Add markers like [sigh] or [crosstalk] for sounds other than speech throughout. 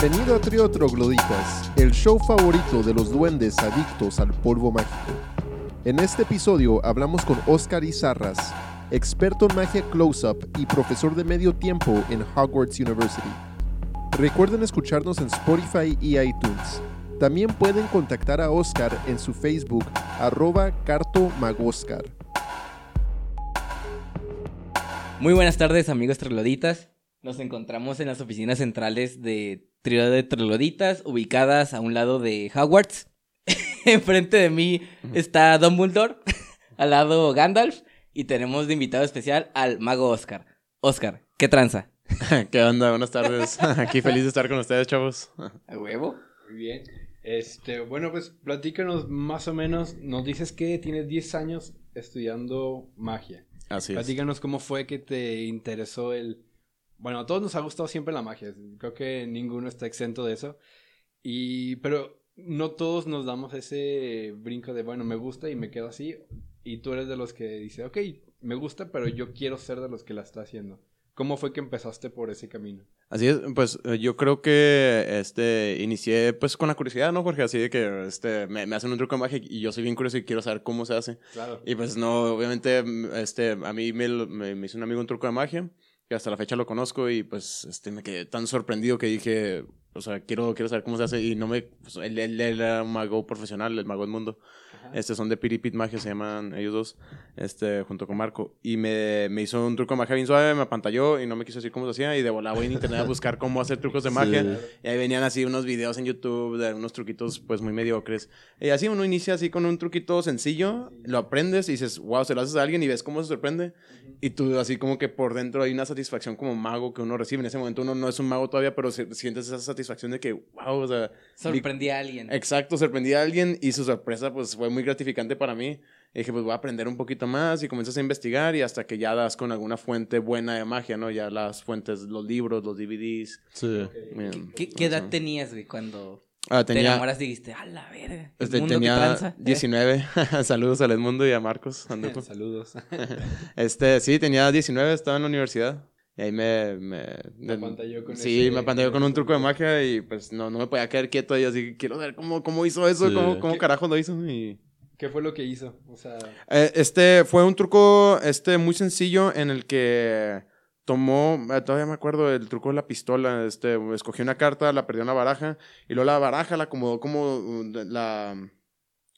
Bienvenido a Trío Trogloditas, el show favorito de los duendes adictos al polvo mágico. En este episodio hablamos con Oscar Izarras, experto en magia close-up y profesor de medio tiempo en Hogwarts University. Recuerden escucharnos en Spotify y iTunes. También pueden contactar a Oscar en su Facebook, arroba cartomagoscar. Muy buenas tardes, amigos trogloditas. Nos encontramos en las oficinas centrales de Trío de Trogloditas, ubicadas a un lado de Hogwarts. [laughs] Enfrente de mí está Dumbledore, [laughs] al lado Gandalf, y tenemos de invitado especial al mago Oscar. Oscar, ¿qué tranza? [laughs] ¿Qué onda? Buenas tardes. Aquí feliz de estar con ustedes, chavos. ¿A huevo? Muy bien. Este, bueno, pues platícanos más o menos. Nos dices que tienes 10 años estudiando magia. Así es. Platícanos cómo fue que te interesó el. Bueno, a todos nos ha gustado siempre la magia. Creo que ninguno está exento de eso. Y, pero no todos nos damos ese brinco de, bueno, me gusta y me quedo así. Y tú eres de los que dice, ok, me gusta, pero yo quiero ser de los que la está haciendo. ¿Cómo fue que empezaste por ese camino? Así es, pues eh, yo creo que este inicié pues con la curiosidad, ¿no, Jorge? Así de que este me, me hacen un truco de magia y yo soy bien curioso y quiero saber cómo se hace. Claro. Y pues no, obviamente este a mí me, me, me hizo un amigo un truco de magia que hasta la fecha lo conozco y pues este me quedé tan sorprendido que dije, o sea, quiero quiero saber cómo se hace y no me pues, él, él era un mago profesional, el mago del mundo. Este, son de Piripit Magia, se llaman ellos dos, este, junto con Marco. Y me, me hizo un truco de magia bien suave, me apantalló y no me quiso decir cómo se hacía. Y de volada voy en internet a buscar cómo hacer trucos de magia. Y ahí venían así unos videos en YouTube de unos truquitos, pues, muy mediocres. Y así uno inicia así con un truquito sencillo, lo aprendes y dices, wow, se lo haces a alguien y ves cómo se sorprende. Y tú así como que por dentro hay una satisfacción como mago que uno recibe. En ese momento uno no es un mago todavía, pero se- sientes esa satisfacción de que, wow, o sea... Sorprendí a alguien. Exacto, sorprendí a alguien y su sorpresa pues fue muy gratificante para mí. Y dije, pues voy a aprender un poquito más y comienzas a investigar y hasta que ya das con alguna fuente buena de magia, ¿no? Ya las fuentes, los libros, los DVDs. Sí. Bien, ¿Qué, qué edad tenías, güey, cuando Ah, te tenía, enamoras y dijiste, a la verga? el este, tenía tranza"? [laughs] 19. [laughs] Saludos al Edmundo y a Marcos. [laughs] Saludos. este, sí, tenía 19, estaba en la universidad. Y ahí me... me Te apantalló con Sí, ese- me apantalló con un truco de magia y pues no, no me podía quedar quieto y así, quiero ver cómo, cómo hizo eso, Sí. cómo, cómo ¿Qué- carajo lo hizo y... ¿Qué fue lo que hizo? O sea, Eh, este fue un truco este muy sencillo en el que tomó, eh, todavía me acuerdo del truco de la pistola, este escogió una carta, la perdió en la baraja y luego la baraja la acomodó como uh, la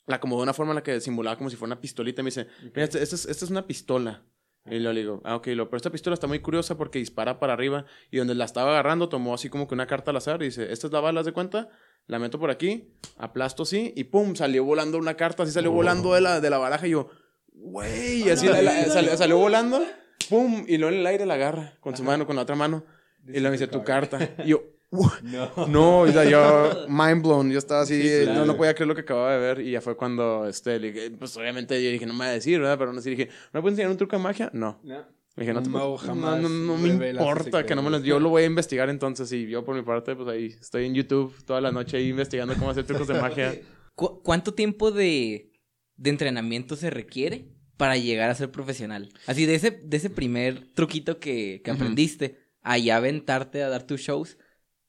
la acomodó de una forma en la que simulaba como si fuera una pistolita y me dice, mira, esta esta es, esta es una pistola. Y luego le digo, ah, ok, lo, pero esta pistola está muy curiosa porque dispara para arriba. Y donde la estaba agarrando, tomó así como que una carta al azar y dice, esta es la bala, ¿haz de cuenta? La meto por aquí, aplasto así y pum, salió volando una carta, así salió volando de la, de la baraja. Y yo, güey, y así la- la- salió, salió volando, pum, y luego en el aire la agarra con su mano, con la otra mano. Y me dice, tu carta. Y yo. No. No, o sea, yo [laughs] mind blown, yo estaba así, Sí, eh, claro. no, no podía creer lo que acababa de ver y ya fue cuando, este, le dije, pues obviamente yo dije, no me va a decir, ¿verdad? Pero aún así dije, ¿me puedes enseñar un truco de magia? No. No. Dije, no, te no, jamás no, no me importa que no me lo, secretos. yo lo voy a investigar entonces y yo por mi parte, pues ahí estoy en YouTube toda la noche ahí investigando cómo hacer trucos de [laughs] magia. ¿Cu- ¿Cuánto tiempo de, de entrenamiento se requiere para llegar a ser profesional? Así, de ese, de ese primer truquito que, que aprendiste a ya aventarte a dar tus shows,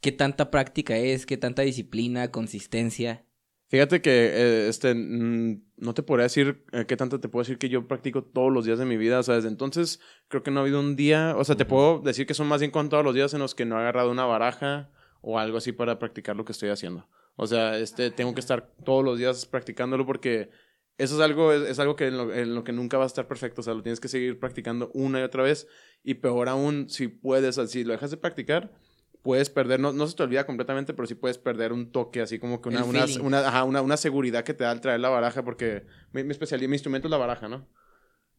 ¿qué tanta práctica es? ¿Qué tanta disciplina, consistencia? Fíjate que, eh, este, mm, no te podría decir eh, qué tanto te puedo decir que yo practico todos los días de mi vida. O sea, desde entonces creo que no ha habido un día, o sea, te puedo decir que son más bien contados los días en los que no he agarrado una baraja o algo así para practicar lo que estoy haciendo. O sea, este, tengo que estar todos los días practicándolo porque eso es algo, es, es algo que en lo, en lo que nunca va a estar perfecto. O sea, lo tienes que seguir practicando una y otra vez. Y peor aún, si puedes, o sea, si lo dejas de practicar, puedes perder, no, no se te olvida completamente, pero sí puedes perder un toque, así como que una, una, una, ajá, una, una seguridad que te da al traer la baraja, porque mi, mi especialidad, mi instrumento es la baraja, ¿no?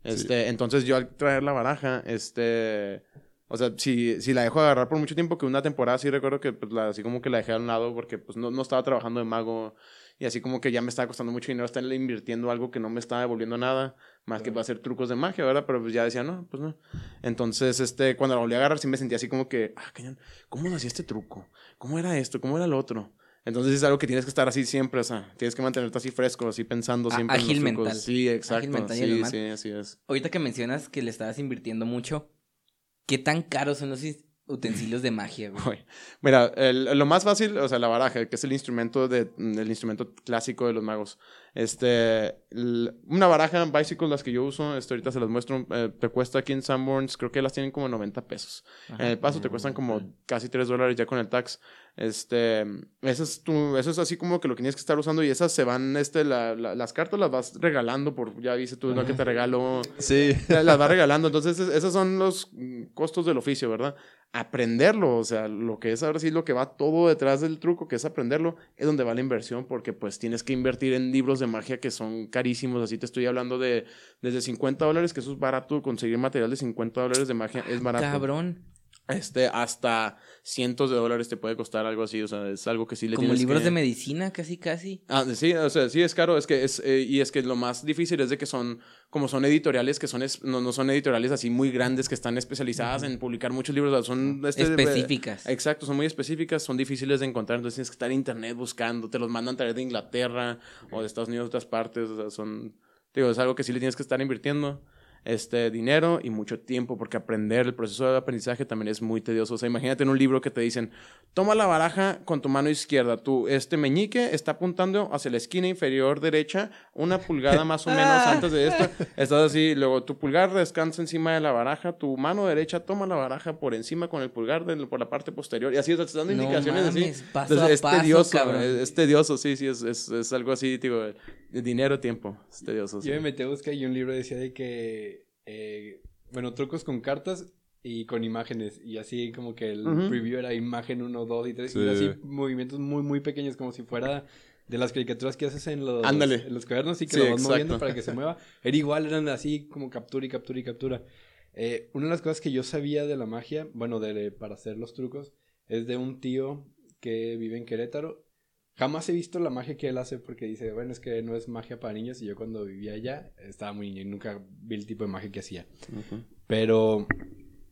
Este, entonces yo al traer la baraja, este, o sea, si, si la dejo agarrar por mucho tiempo, que una temporada sí recuerdo que pues, la, así como que la dejé a un lado porque pues no, no estaba trabajando de mago y así como que ya me estaba costando mucho dinero estarle invirtiendo algo que no me estaba devolviendo nada, más que para hacer trucos de magia, ¿verdad? Pero pues ya decía, no, pues no. Entonces, este, cuando la volví a agarrar sí me sentía así como que, ah, cañón, ¿cómo hacía este truco? ¿Cómo era esto? ¿Cómo era el otro? Entonces es algo que tienes que estar así siempre, o sea, tienes que mantenerte así fresco, así pensando A- siempre. en los ágil trucos. mental. Sí, exacto. mental y sí, sí, así es. Ahorita que mencionas que le estabas invirtiendo mucho, ¿qué tan caros son los, utensilios de magia, güey. Mira, el- lo más fácil, o sea, la baraja, que es el instrumento de, el instrumento clásico de los magos. Este, una baraja bicycle, las que yo uso, este, ahorita se las muestro, eh, te cuesta aquí en Sanborns, creo que las tienen como 90 pesos. En el paso te cuestan como casi 3 dólares ya con el tax. Este, eso es, tu, eso es así como que lo que tienes que estar usando y esas se van, este, la- la- las cartas las vas regalando por, ya viste tú, lo que te regalo. [laughs] Sí. Las va regalando. Entonces, es- esos son los costos del oficio, ¿verdad? Aprenderlo, o sea, lo que es ahora sí lo que va todo detrás del truco, que es aprenderlo, es donde va la inversión, porque pues tienes que invertir en libros de magia que son carísimos. Así te estoy hablando de desde 50 dólares, que eso es barato, conseguir material de 50 dólares de magia es barato. Cabrón. Este, hasta cientos de dólares te puede costar algo así, o sea, es algo que sí le Como libros que- de medicina, casi, casi. Ah, sí, o sea, sí es caro, es que es, eh, y es que lo más difícil es de que son, como son editoriales que son, es- no, no son editoriales así muy grandes que están especializadas en publicar muchos libros, son este, Específicas. eh, exacto, son muy específicas, son difíciles de encontrar, entonces tienes que estar en internet buscando, te los mandan traer de Inglaterra o de Estados Unidos, de otras partes, o sea, son, digo, es algo que sí le tienes que estar invirtiendo. Este dinero y mucho tiempo, porque aprender, el proceso de aprendizaje también es muy tedioso. O sea, imagínate en un libro que te dicen, toma la baraja con tu mano izquierda. Tu este meñique está apuntando hacia la esquina inferior derecha, una pulgada más o [laughs] menos antes de esta. Estás así, luego tu pulgar descansa encima de la baraja, tu mano derecha toma la baraja por encima con el pulgar de- por la parte posterior. Y así, o sea, te están dando No indicaciones mames, así. paso Entonces, a es paso, tedioso, cabrón. es, es tedioso, sí, sí, es, es, es algo así, digo, dinero, tiempo, es tedioso. sí. Yo me metí a buscar y un libro decía de que, eh, bueno, trucos con cartas y con imágenes. Y así como que el preview era imagen 1, 2 y 3. Sí. Y así movimientos muy, muy pequeños, como si fuera de las caricaturas que haces en los, Ándale. en los cuadernos y que Sí, lo vas moviendo para que se mueva. Era igual, eran así como captura y captura y captura. Eh, una de las cosas que yo sabía de la magia, bueno, de, para hacer los trucos, es de un tío que vive en Querétaro. Jamás he visto la magia que él hace porque dice, bueno, es que no es magia para niños y yo cuando vivía allá estaba muy niño y nunca vi el tipo de magia que hacía. Pero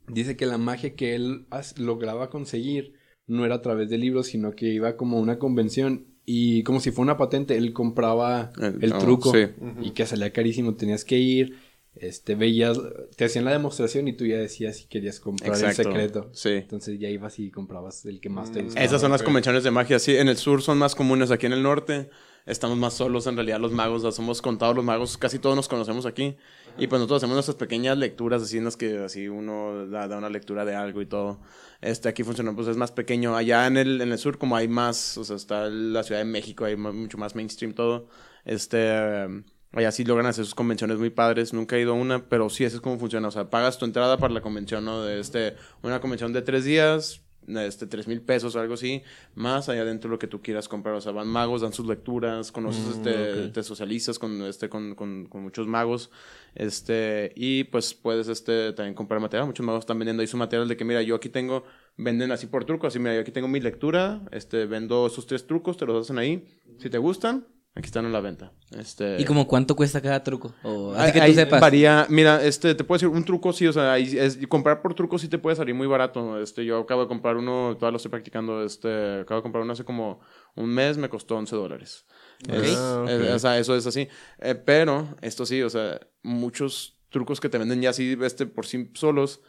dice que la magia que él lograba conseguir no era a través de libros, sino que iba como a una convención y como si fuera una patente, él compraba El- el oh, truco sí. y que salía carísimo, tenías que ir, este, veías, te hacían la demostración y tú ya decías si querías comprar Exacto. el secreto. Sí. Entonces ya ibas y comprabas el que más te gustaba. Esas son las convenciones de magia, sí. En el sur son más comunes, aquí en el norte estamos más solos en realidad los magos, o sea, somos contados los magos, casi todos nos conocemos aquí. Y pues nosotros hacemos nuestras pequeñas lecturas, así en las que así uno da, da una lectura de algo y todo. Este, aquí funciona, pues es más pequeño. Allá en el, en el sur como hay más, o sea, está la Ciudad de México, hay mu- mucho más mainstream todo. Este, um, allá sí logran hacer sus convenciones muy padres. Nunca he ido a una, pero sí, así es como funciona. O sea, pagas tu entrada para la convención, ¿no? De este, una convención de tres días, este, tres mil pesos o algo así, más allá dentro de lo que tú quieras comprar. O sea, van magos, dan sus lecturas, conoces, Mm, este, te socializas con, este, con, con, con muchos magos, este, y pues puedes, este, también comprar material. Muchos magos están vendiendo ahí su material de que, mira, yo aquí tengo, venden así por truco, así, mira, yo aquí tengo mi lectura, este, vendo esos tres trucos, te los hacen ahí. Si te gustan, aquí están en la venta. Este, ¿Y como cuánto cuesta cada truco? O, así que tú ahí sepas. Varía, mira, este, te puedo decir, un truco sí, o sea, ahí es, y comprar por truco sí te puede salir muy barato. Este, yo acabo de comprar uno, todavía lo estoy practicando, este, acabo de comprar uno hace como un mes, me costó 11 dólares. Es- Ah, o sea, eso es así. Eh, pero, esto sí, o sea, muchos trucos que te venden ya así, este, por sí solos,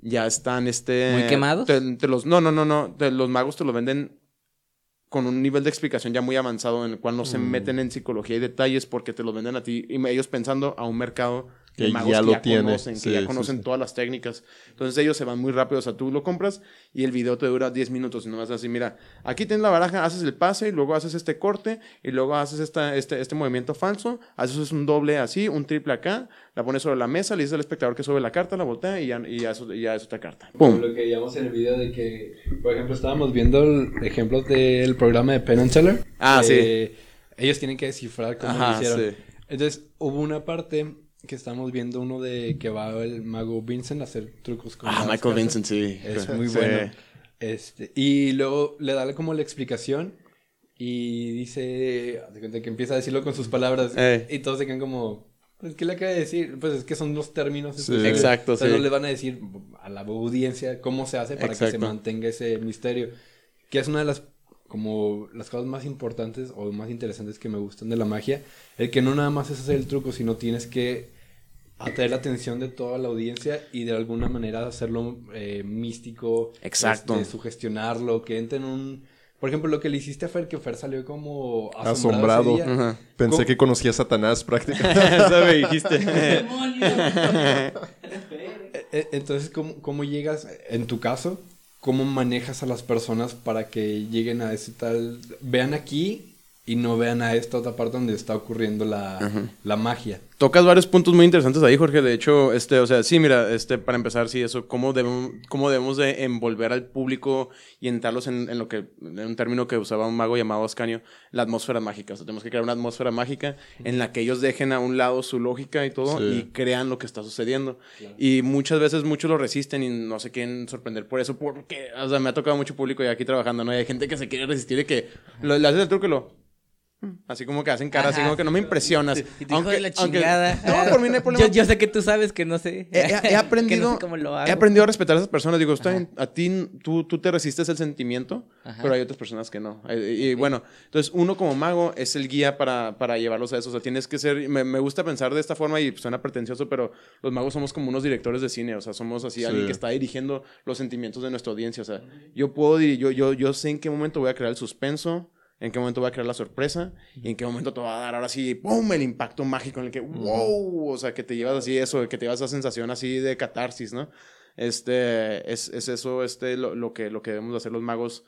ya están, este... ¿Muy quemados? Te, te los, no, no, no, no, te- los magos te lo venden con un nivel de explicación ya muy avanzado en el cual no se Mm. meten en psicología y detalles porque te lo venden a ti y ellos pensando a un mercado de Que magos ya que lo ya tiene. conocen, que Sí, ya sí, conocen sí. todas las técnicas. Entonces ellos se van muy rápido, o sea, tú lo compras y el video te dura 10 minutos y no vas así, mira, aquí tienes la baraja, haces el pase y luego haces este corte y luego haces esta, este, este movimiento falso, haces un doble así, un triple acá, la pones sobre la mesa, le dices al espectador que sube la carta, la voltea y ya, y ya, eso- y ya es otra carta. Como ¡Pum! lo que veíamos en el video de que, por ejemplo, estábamos viendo el- ejemplos del programa de Penn and Teller. Ah, Eh, Ellos tienen que descifrar cómo lo Ajá, hicieron. sí. Entonces, hubo una parte que estamos viendo uno de que va el mago Vincent a hacer trucos con Ah, Michael. Vincent, sí. Es muy Sí. bueno. Este, y luego le da como la explicación y dice, de cuenta que empieza a decirlo con sus palabras Eh. y todos se quedan como, pues, ¿qué le acaba de decir? Pues es que son los términos. Sí. Exacto, O sea, sí. no le van a decir a la audiencia cómo se hace para que se mantenga ese misterio. Que es una de las como las cosas más importantes o más interesantes que me gustan de la magia. El que no nada más es hacer el truco, sino tienes que atraer la atención de toda la audiencia y de alguna manera hacerlo eh, místico. Exacto. este, sugestionarlo, que entre en un... Por ejemplo, lo que le hiciste a Fer, que Fer salió como Asombrado. asombrado. ese día. Ajá. Pensé ¿Cómo? que conocía a Satanás prácticamente. [laughs] Eso me dijiste. [laughs] [laughs] Eh, eh, Entonces, ¿cómo, ¿cómo llegas, en tu caso, cómo manejas a las personas para que lleguen a ese tal, vean aquí y no vean a esta otra parte donde está ocurriendo la, la magia? Tocas varios puntos muy interesantes ahí, Jorge. De hecho, este, o sea, sí, mira, este, para empezar, sí, eso, cómo debemos, cómo debemos de envolver al público y entrarlos en, en lo que, en un término que usaba un mago llamado Ascanio, la atmósfera mágica. O sea, tenemos que crear una atmósfera mágica en la que ellos dejen a un lado su lógica y todo Sí. y crean lo que está sucediendo. Y muchas veces muchos lo resisten y no se quieren sorprender por eso, porque, o sea, me ha tocado mucho público ya aquí trabajando, ¿no? Y hay gente que se quiere resistir y que lo, le haces el truco y lo... Así como que hacen cara, así Ajá. como que no me impresionas. Y te dijo de la aunque- chingada. no, por mí no hay problema. [laughs] Yo, yo sé que tú sabes que no sé. He, he- he [laughs] que aprendido, no sé cómo lo hago. he aprendido a respetar a esas personas. Digo, está bien, a ti, tú, tú te resistes el sentimiento, Ajá. pero hay otras personas que no. Y, y bueno, entonces uno como mago es el guía para, para llevarlos a eso. O sea, tienes que ser, me, me gusta pensar de esta forma y suena pretencioso, pero los magos somos como unos directores de cine. O sea, somos así Sí. alguien que está dirigiendo los sentimientos de nuestra audiencia. O sea, yo puedo, dir- yo, yo, yo sé en qué momento voy a crear el suspenso. En qué momento voy a crear la sorpresa y en qué momento te va a dar ahora sí, ¡pum! el impacto mágico en el que, ¡wow! O sea, que te llevas así eso, que te llevas esa sensación así de catarsis, ¿no? Este, es, es eso, este, lo, lo que, lo que debemos de hacer los magos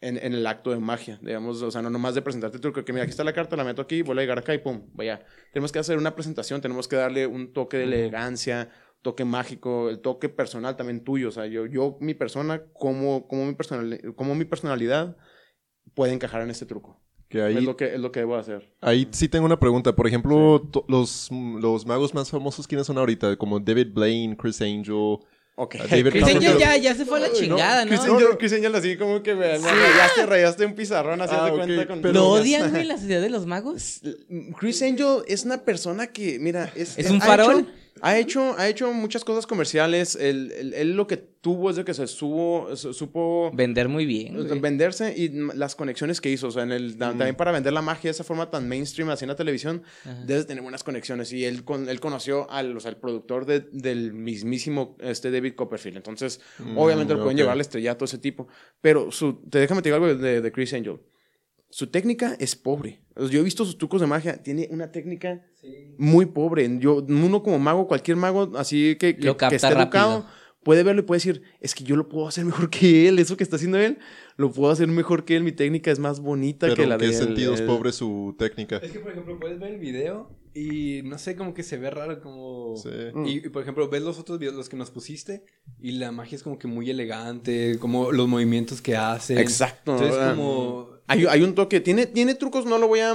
en, en el acto de magia, digamos, o sea, no nomás de presentarte truco, que mira, aquí está la carta, la meto aquí, voy a llegar acá y pum, vaya. Tenemos que hacer una presentación, tenemos que darle un toque de elegancia, toque mágico, el toque personal también tuyo, o sea, yo, yo mi persona, como, como, mi, personal, como mi personalidad puede encajar en este truco. Que ahí, Es, lo que, es lo que debo hacer. ahí sí tengo una pregunta. Por ejemplo, los, los magos más famosos, ¿quiénes son ahorita? Como David Blaine, Chris Angel. Ok. A David [laughs] Chris. Angel ya, ya se fue a la chingada, ¿no? Chris Angel, Chris Angel así como que me, me rayaste, rayaste un pizarrón, así Ah, de ok, cuenta con... pero- ¿Lo odian, güey, [laughs] la sociedad de los magos? Chris Angel es una persona que, mira, es... ¿Es un farol? hecho- ha, hecho, ha hecho muchas cosas comerciales. Él, él- él lo que tuvo es de que se subo, su- supo Vender muy bien. güey. venderse y las conexiones que hizo. O sea, en el, ta- también para vender la magia de esa forma tan mainstream, así en la televisión, Ajá. debes tener buenas conexiones. Y él, con, él conoció al, o sea, al productor de- del mismísimo este David Copperfield. Entonces, obviamente lo pueden llevar al estrellato ese tipo. Pero su, te déjame te digo algo de, de Chris Angel. Su técnica es pobre. Yo he visto sus trucos de magia. Tiene una técnica muy pobre. Yo, uno como mago, cualquier mago así que, que, que esté rápido. educado, puede verlo y puede decir, es que yo lo puedo hacer [laughs] mejor que él. Eso que está haciendo él, lo puedo hacer mejor que él. Mi técnica es más bonita Pero que la ¿en de qué él. sentido es pobre su técnica? Es que, por ejemplo, puedes ver el video y no sé, como que se ve raro, como... Sí. Y, y, por ejemplo, ves los otros videos, los que nos pusiste, y la magia es como que muy elegante, como los movimientos que hacen. Exacto. Entonces, ¿verdad? como... Hay, hay un toque, tiene, tiene trucos, no lo voy a,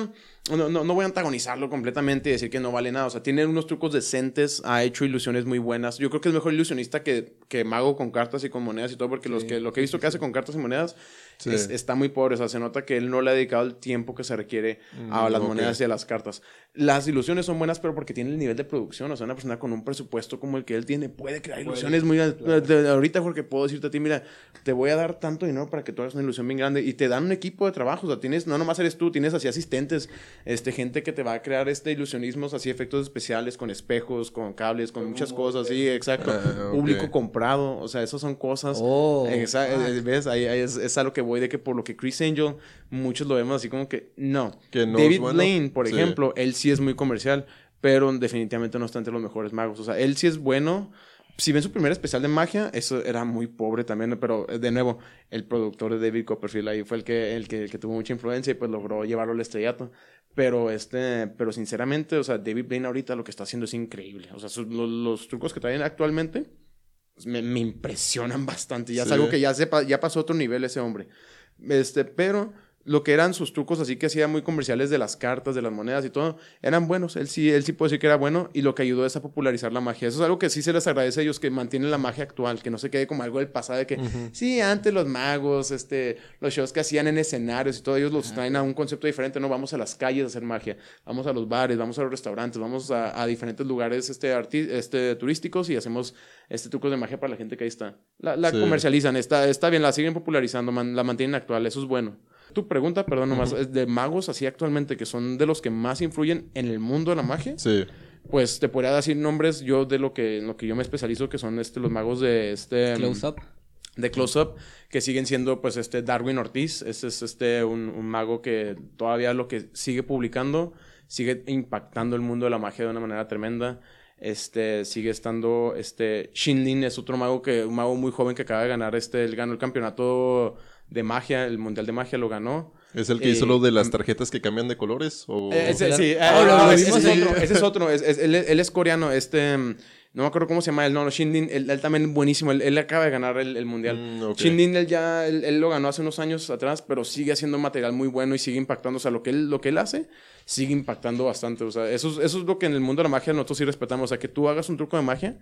no, no, no voy a antagonizarlo completamente y decir que no vale nada. O sea, tiene unos trucos decentes, ha hecho ilusiones muy buenas. Yo creo que es mejor ilusionista que, que mago con cartas y con monedas y todo, porque los que, lo que he visto que hace con cartas y monedas Sí. es- está muy pobre. O sea, se nota que él no le ha dedicado el tiempo que se requiere a Mm, las ok. monedas y a las cartas. Las ilusiones son buenas, pero porque tiene el nivel de producción. O sea, una persona con un presupuesto como el que él tiene puede crear Puede, ilusiones muy... claro. de- ahorita, Jorge, puedo decirte a ti, mira, te voy a dar tanto dinero para que tú hagas una ilusión bien grande y te dan un equipo de trabajo. O sea, tienes, no nomás eres tú, tienes así asistentes, este, gente que te va a crear este ilusionismos, así efectos especiales con espejos, con cables, con muchas cosas, sí, exacto. Ah, ok. Público comprado, o sea, esas son cosas. Oh. Exa- eh, ¿Ves? Ahí, ahí es, es a lo que voy de que por lo que Chris Angel, muchos lo vemos así como que no. Que no David bueno. Blaine, por Sí. ejemplo, él sí es muy comercial, pero definitivamente no está entre los mejores magos. O sea, él sí es bueno. Si ven su primer especial de magia, eso era muy pobre también, pero eh, de nuevo, el productor de David Copperfield ahí fue el que, el que, el que tuvo mucha influencia y pues logró llevarlo al estrellato. Pero este, pero sinceramente, o sea, David Blaine ahorita lo que está haciendo es increíble. O sea, los, los trucos que traen actualmente me, me impresionan bastante. Ya es algo que ya, sepa, ya pasó a otro nivel ese hombre. Este, pero lo que eran sus trucos así que hacía muy comerciales de las cartas, de las monedas y todo, eran buenos. Él sí, él sí puede decir que era bueno y lo que ayudó es a popularizar la magia. Eso es algo que sí se les agradece a ellos que mantienen la magia actual, que no se quede como algo del pasado de que sí, antes los magos, este, los shows que hacían en escenarios y todo, ellos los traen a un concepto diferente, no vamos a las calles a hacer magia, vamos a los bares, vamos a los restaurantes, vamos a, a diferentes lugares este, arti- este, turísticos y hacemos este trucos de magia para la gente que ahí está. La, la Sí. comercializan, está, está bien, la siguen popularizando, man- la mantienen actual, eso es bueno. Tu pregunta, perdón, nomás, es de magos así actualmente que son de los que más influyen en el mundo de la magia. Sí. pues te podría decir nombres yo de lo que, en lo que yo me especializo, que son este, los magos de este... Close up. De Close Up, que siguen siendo pues este Darwin Ortiz. Este es este un, un mago que todavía lo que sigue publicando, sigue impactando el mundo de la magia de una manera tremenda. Este, sigue estando, este, Shinlin es otro mago que, un mago muy joven que acaba de ganar, este, él ganó el campeonato de magia, el mundial de magia lo ganó. ¿Es el que Eh, hizo lo de las tarjetas que cambian de colores? O... Eh, ese, sí, eh, Oh, ese, es otro, ese es otro, es- es- él, él es coreano, este, mm, no me acuerdo cómo se llama él, no, no, Shinlin, él, él también buenísimo, él, él acaba de ganar el, el mundial. Mm, ok. Shinlin, él ya, él, él lo ganó hace unos años atrás, pero sigue haciendo material muy bueno y sigue impactando, o sea, lo que él, lo que él hace, sigue impactando bastante, o sea, eso es, eso es lo que en el mundo de la magia nosotros sí respetamos, o sea, que tú hagas un truco de magia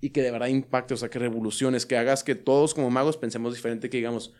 y que de verdad impacte, o sea, que revoluciones, que hagas que todos como magos pensemos diferente, que digamos,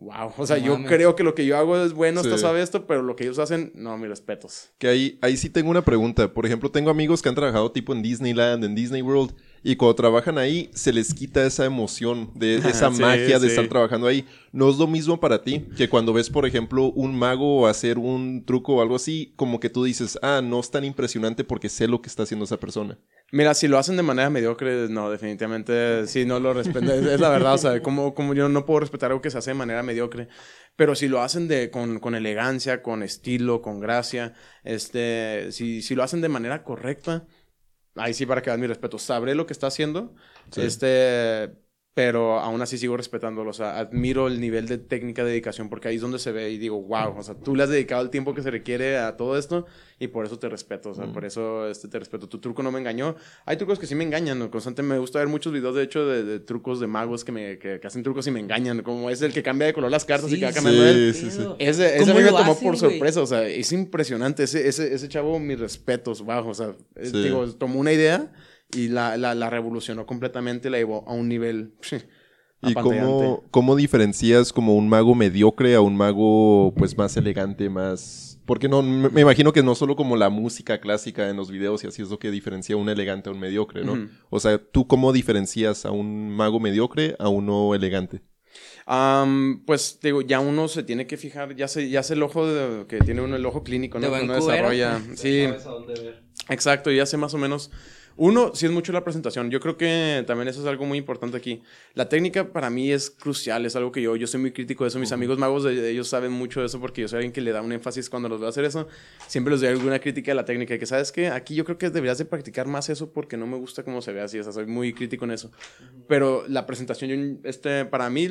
wow, o sea, No yo mames. creo que lo que yo hago es bueno, está Sí. sabe esto, pero lo que ellos hacen, no, mis respetos. Que ahí, ahí sí tengo una pregunta. Por ejemplo, tengo amigos que han trabajado tipo en Disneyland, en Disney World, y cuando trabajan ahí se les quita esa emoción, de [laughs] esa Sí, magia de sí. estar trabajando ahí. No es lo mismo para ti que cuando ves, por ejemplo, un mago hacer un truco o algo así, como que tú dices, ah, no es tan impresionante porque sé lo que está haciendo esa persona. Mira, si lo hacen de manera mediocre, no, definitivamente sí, no lo respeto. Es, es la verdad, o sea, como, como yo no puedo respetar algo que se hace de manera mediocre. Pero si lo hacen de, con, con elegancia, con estilo, con gracia, este, si, si lo hacen de manera correcta, ahí sí para que vean mi respeto. Sabré lo que está haciendo, Sí. este, pero aún así sigo respetándolo. O sea, admiro el nivel de técnica, de dedicación, porque ahí es donde se ve y digo, wow, o sea, tú le has dedicado el tiempo que se requiere a todo esto y por eso te respeto, o sea, Mm. por eso este, te respeto. Tu truco no me engañó. Hay trucos que sí me engañan, ¿no? constantemente me gusta ver muchos videos, de hecho, de, de trucos de magos que, me, que, que hacen trucos y me engañan, como es el que cambia de color las cartas y que va cambiando él. Sí, sí, sí. Pero- Ese, ese a ¿Cómo mí me tomó hacen, por sorpresa, o sea, es impresionante. Ese, ese, ese chavo, mis respetos, bajo, o sea, es- Sí. digo, tomó una idea y la, la, la revolucionó completamente, la llevó a un nivel ¿Y cómo, cómo diferencias como un mago mediocre a un mago pues más elegante, más... Porque no, me me imagino que no solo como la música clásica en los videos y así es lo que diferencia a un elegante a un mediocre, ¿no? O sea, ¿tú cómo diferencias a un mago mediocre a uno elegante? Am, pues digo, ya uno se tiene que fijar, ya se, ya sé el ojo de- que tiene uno, el ojo clínico, ¿no? Uno desarrolla. [laughs] Sí, exacto, ya sé más o menos. Uno, sí es mucho la presentación. Yo creo que también eso es algo muy importante aquí. La técnica para mí es crucial, es algo que yo, yo soy muy crítico de eso. Mis amigos magos, de- ellos saben mucho de eso porque yo soy alguien que le da un énfasis cuando los veo hacer eso. Siempre les doy alguna crítica de la técnica. Que sabes que aquí yo creo que deberías de practicar más eso porque no me gusta cómo se ve así. O sea, soy muy crítico en eso. Pero la presentación, este, para mí,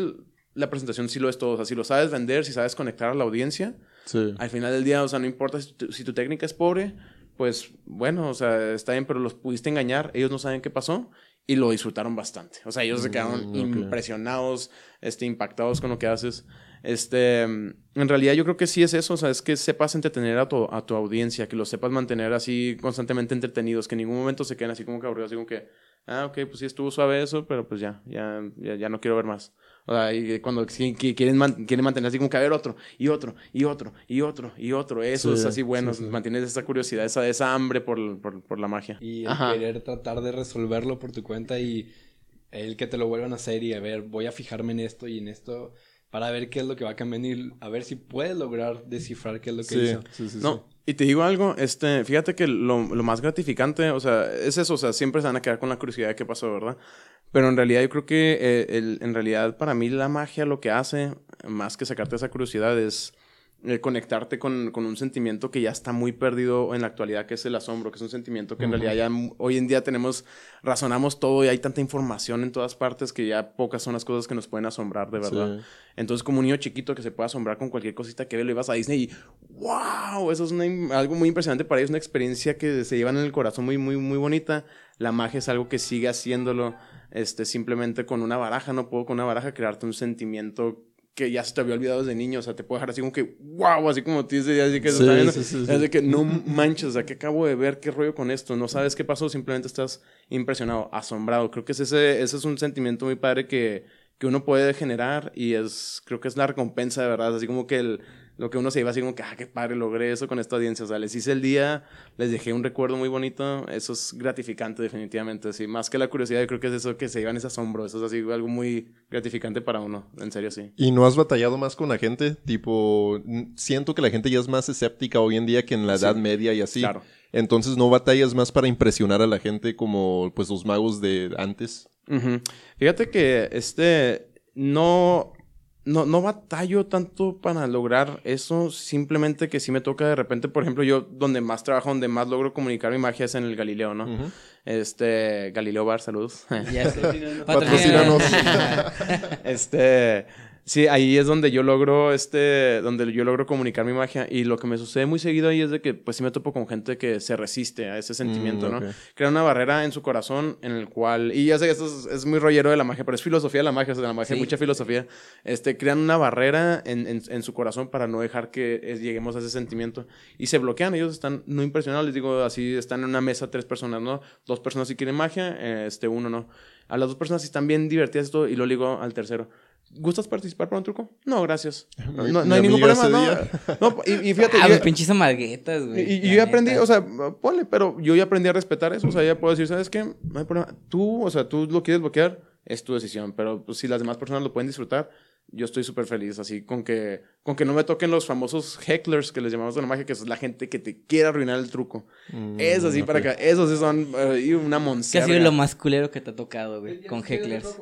la presentación sí lo es todo. O sea, si lo sabes vender, si sabes conectar a la audiencia, Sí. al final del día, o sea, no importa si tu, si tu técnica es pobre, pues bueno, o sea, está bien, pero los pudiste engañar, ellos no saben qué pasó y lo disfrutaron bastante. O sea, ellos se Mm, quedaron ok. impresionados, este, impactados con lo que haces. Este, en realidad yo creo que sí es eso, o sea, es que sepas entretener a tu, a tu audiencia, que los sepas mantener así constantemente entretenidos, que en ningún momento se queden así como que aburridos, así como que, ah, ok, pues sí estuvo suave eso, pero pues ya, ya, ya, ya no quiero ver más. O sea, y cuando qui- qui- quieren, man- quieren mantener así como que a ver otro, y otro, y otro, y otro, y otro. Eso Sí, es así bueno, sí, sí. mantienes esa curiosidad, esa, esa hambre por, por, por la magia. Y el Ajá. querer tratar de resolverlo por tu cuenta y el que te lo vuelvan a hacer y a ver, voy a fijarme en esto y en esto para ver qué es lo que va a cambiar y a ver si puedes lograr descifrar qué es lo que Sí, hizo. sí, sí, sí. No, y te digo algo, este, fíjate que lo, lo más gratificante, o sea, es eso, o sea, siempre se van a quedar con la curiosidad de qué pasó, ¿verdad? Pero en realidad yo creo que eh, en realidad para mí la magia lo que hace, más que sacarte esa curiosidad, es eh, conectarte con, con un sentimiento que ya está muy perdido en la actualidad, que es el asombro, que es un sentimiento que en realidad ya hoy en día tenemos, razonamos todo y hay tanta información en todas partes que ya pocas son las cosas que nos pueden asombrar de verdad. Sí. Entonces, como un niño chiquito que se puede asombrar con cualquier cosita que ve, lo ibas a Disney y ¡wow! Eso es una algo muy impresionante para ellos, una experiencia que se llevan en el corazón muy, muy, muy bonita. La magia es algo que sigue haciéndolo este, simplemente con una baraja. No puedo con una baraja crearte un sentimiento que ya se te había olvidado desde niño. O sea, te puede dejar así como que ¡wow! Así como te dice, así que Sí, está viendo. sí, sí, sí. Es de que no manches, o sea, que acabo de ver, qué rollo con esto. No sabes qué pasó, simplemente estás impresionado, asombrado. Creo que es ese, ese es un sentimiento muy padre que, que uno puede generar y es, creo que es la recompensa de verdad. Así como que el, lo que uno se iba así como que, ah, qué padre, logré eso con esta audiencia. O sea, les hice el día, les dejé un recuerdo muy bonito. Eso es gratificante, definitivamente. Sí, más que la curiosidad, yo creo que es eso que se llevan ese asombro. Eso es así algo muy gratificante para uno. En serio, sí. ¿Y no has batallado más con la gente? Tipo, siento que la gente ya es más escéptica hoy en día que en la Sí. Edad Media y así. Claro. Entonces no batallas más para impresionar a la gente como pues los magos de antes. Fíjate que este no, no, no batallo tanto para lograr eso, simplemente que sí me toca de repente, por ejemplo, yo donde más trabajo, donde más logro comunicar mi magia es en el Galileo, ¿no? Este, Galileo Bar, saludos. Ya sé. [laughs] Patrocínanos. [laughs] este, sí, ahí es donde yo logro, este, donde yo logro comunicar mi magia y lo que me sucede muy seguido ahí es de que, pues sí me topo con gente que se resiste a ese sentimiento, Mm, ¿no? Crea una barrera en su corazón en el cual, y ya sé que esto es, es muy rollero de la magia, pero es filosofía de la magia, o sea, de la magia Sí. mucha filosofía, este, crean una barrera en, en, en su corazón para no dejar que eh, lleguemos a ese sentimiento y se bloquean, ellos están no impresionados, les digo, así están en una mesa tres personas, ¿no? Dos personas si quieren magia, eh, este, uno no. A las dos personas si están bien divertidas y todo, y lo digo al tercero. ¿Gustas participar para un truco? No, gracias. [laughs] No, Mi- no- hay ningún problema. No, no, y, y fíjate, Ah, los pinches amarguetas, güey. y, yo ya aprendí, o sea, ponle, pero yo ya aprendí a respetar eso. O sea, ya puedo decir, ¿sabes qué? No hay problema. Tú, o sea, tú lo quieres bloquear, es tu decisión. Pero pues, si las demás personas lo pueden disfrutar, yo estoy súper feliz. Así con que, con que no me toquen los famosos hecklers que les llamamos en la magia, que es la gente que te quiere arruinar el truco. Mm, es así ok. para acá. Esos sí son eh, una ¿Qué ha monserga. sido lo más culero que te ha tocado, güey? Con hecklers.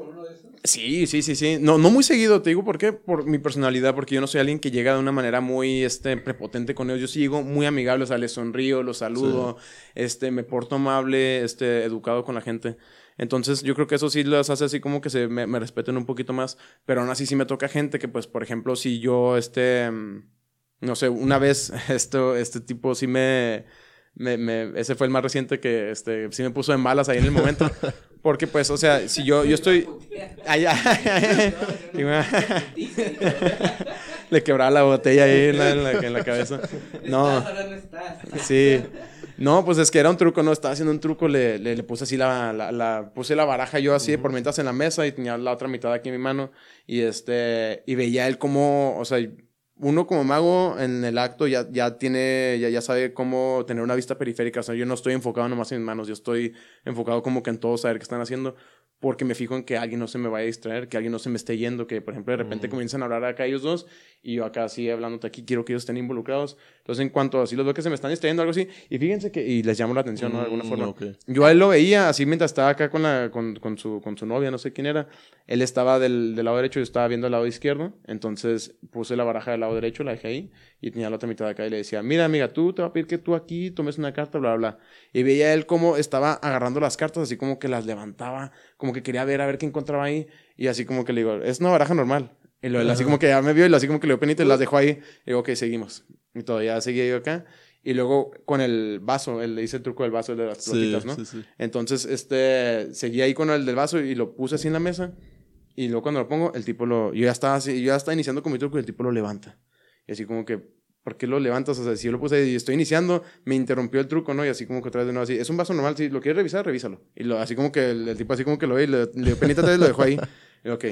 Sí, sí, sí, sí. No, no muy seguido, te digo por qué. Por mi personalidad, porque yo no soy alguien que llega de una manera muy este, prepotente con ellos. Yo sí llego muy amigable, o sea, les sonrío, los saludo, este, me porto amable, este, educado con la gente. Entonces, yo creo que eso sí los hace así como que se me, me respeten un poquito más. Pero aún así sí me toca gente que, pues, por ejemplo, si yo, este, mm, no sé, una vez, esto, este tipo sí me... Me, me- ese fue el más reciente que este, sí me puso de malas ahí en el momento. Porque, pues, o sea, si yo, yo estoy. Ay, ay, Le quebraba la botella ahí en la, en la- en la cabeza. No, sí. No, pues es que era un truco, no, estaba haciendo un truco, le, le, le puse así la, la, la- puse la baraja yo así por mientras en la mesa y tenía la otra mitad aquí en mi mano y este, y veía él como, o sea, uno como mago en el acto ya, ya tiene, ya, ya sabe cómo tener una vista periférica, o sea, yo no estoy enfocado nomás en mis manos, yo estoy enfocado como que en todo saber qué están haciendo, porque me fijo en que alguien no se me vaya a distraer, que alguien no se me esté yendo, que por ejemplo de repente comienzan a hablar acá ellos dos y yo acá así hablándote aquí, quiero que ellos estén involucrados. Entonces en cuanto así los veo que se me están distrayendo algo así, y fíjense que, y les llamo la atención, ¿no? De alguna Mm, forma. Yo a él lo veía así mientras estaba acá con, la, con, con, su, con su novia, no sé quién era. Él estaba del, del lado derecho, yo estaba viendo el lado izquierdo. Entonces puse la baraja del lado derecho, la dejé ahí y tenía la otra mitad de acá y le decía, mira amiga, tú te va a pedir que tú aquí tomes una carta, bla, bla, bla. Y veía él cómo estaba agarrando las cartas, así como que las levantaba, como que quería ver a ver qué encontraba ahí. Y así como que le digo, es una baraja normal. Y lo, él así como que ya me vio y lo así como que le dio penita y las dejó ahí. Y digo, ok, seguimos. Y todavía seguía yo acá. Y luego con el vaso, él le hice el truco del vaso, el de las Sí, pelotitas, ¿no? sí, sí. Entonces, este, seguí ahí con el del vaso y lo puse así en la mesa. Y luego cuando lo pongo, el tipo lo, yo ya estaba así, yo ya estaba iniciando con mi truco y el tipo lo levanta. Y así como que, ¿por qué lo levantas? O sea, si yo lo puse y estoy iniciando, me interrumpió el truco, ¿no? Y así como que otra vez de nuevo así, es un vaso normal, si lo quieres revisar, revísalo. Y lo, así como que el, el tipo así como que lo ve y le, le penita otra vez, lo dejó ahí. Y, [laughs] ok.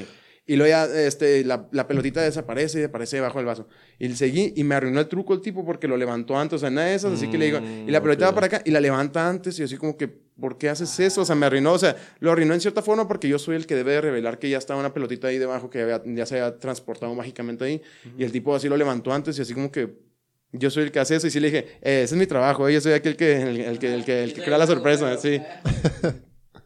Y luego ya, este, la, la pelotita desaparece y aparece debajo del vaso. Y seguí y me arruinó el truco el tipo porque lo levantó antes, o sea, nada de esas, así que le digo, y la pelotita ok. va para acá y la levanta antes y así como que, ¿por qué haces eso? O sea, me arruinó, o sea, lo arruinó en cierta forma porque yo soy el que debe de revelar que ya estaba una pelotita ahí debajo que había- ya se había transportado mágicamente ahí y el tipo así lo levantó antes y así como que yo soy el que hace eso y sí le dije, eh, ese es mi trabajo, eh, yo soy aquel que, el, el que, el que, el que crea la sorpresa, sí. [laughs]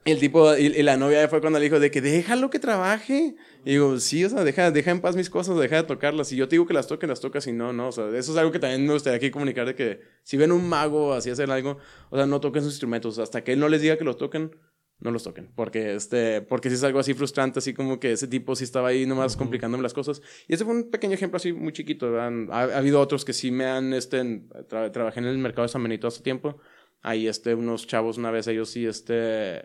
Y el tipo, y, y la novia fue cuando le dijo de que déjalo que trabaje. Y digo, sí, o sea, deja, deja en paz mis cosas, deja de tocarlas. Si yo te digo que las toques, las tocas y no, no. O sea, eso es algo que también me gustaría aquí comunicar de que si ven un mago así hacer algo, o sea, no toquen sus instrumentos. Hasta que él no les diga que los toquen, no los toquen. Porque, este, porque si es algo así frustrante, así como que ese tipo sí estaba ahí nomás complicándome las cosas. Y ese fue un pequeño ejemplo así muy chiquito. Ha, ha habido otros que sí me han, este, tra- trabajé en el mercado de San Benito hace tiempo. Ahí, este, unos chavos una vez, ellos sí, este,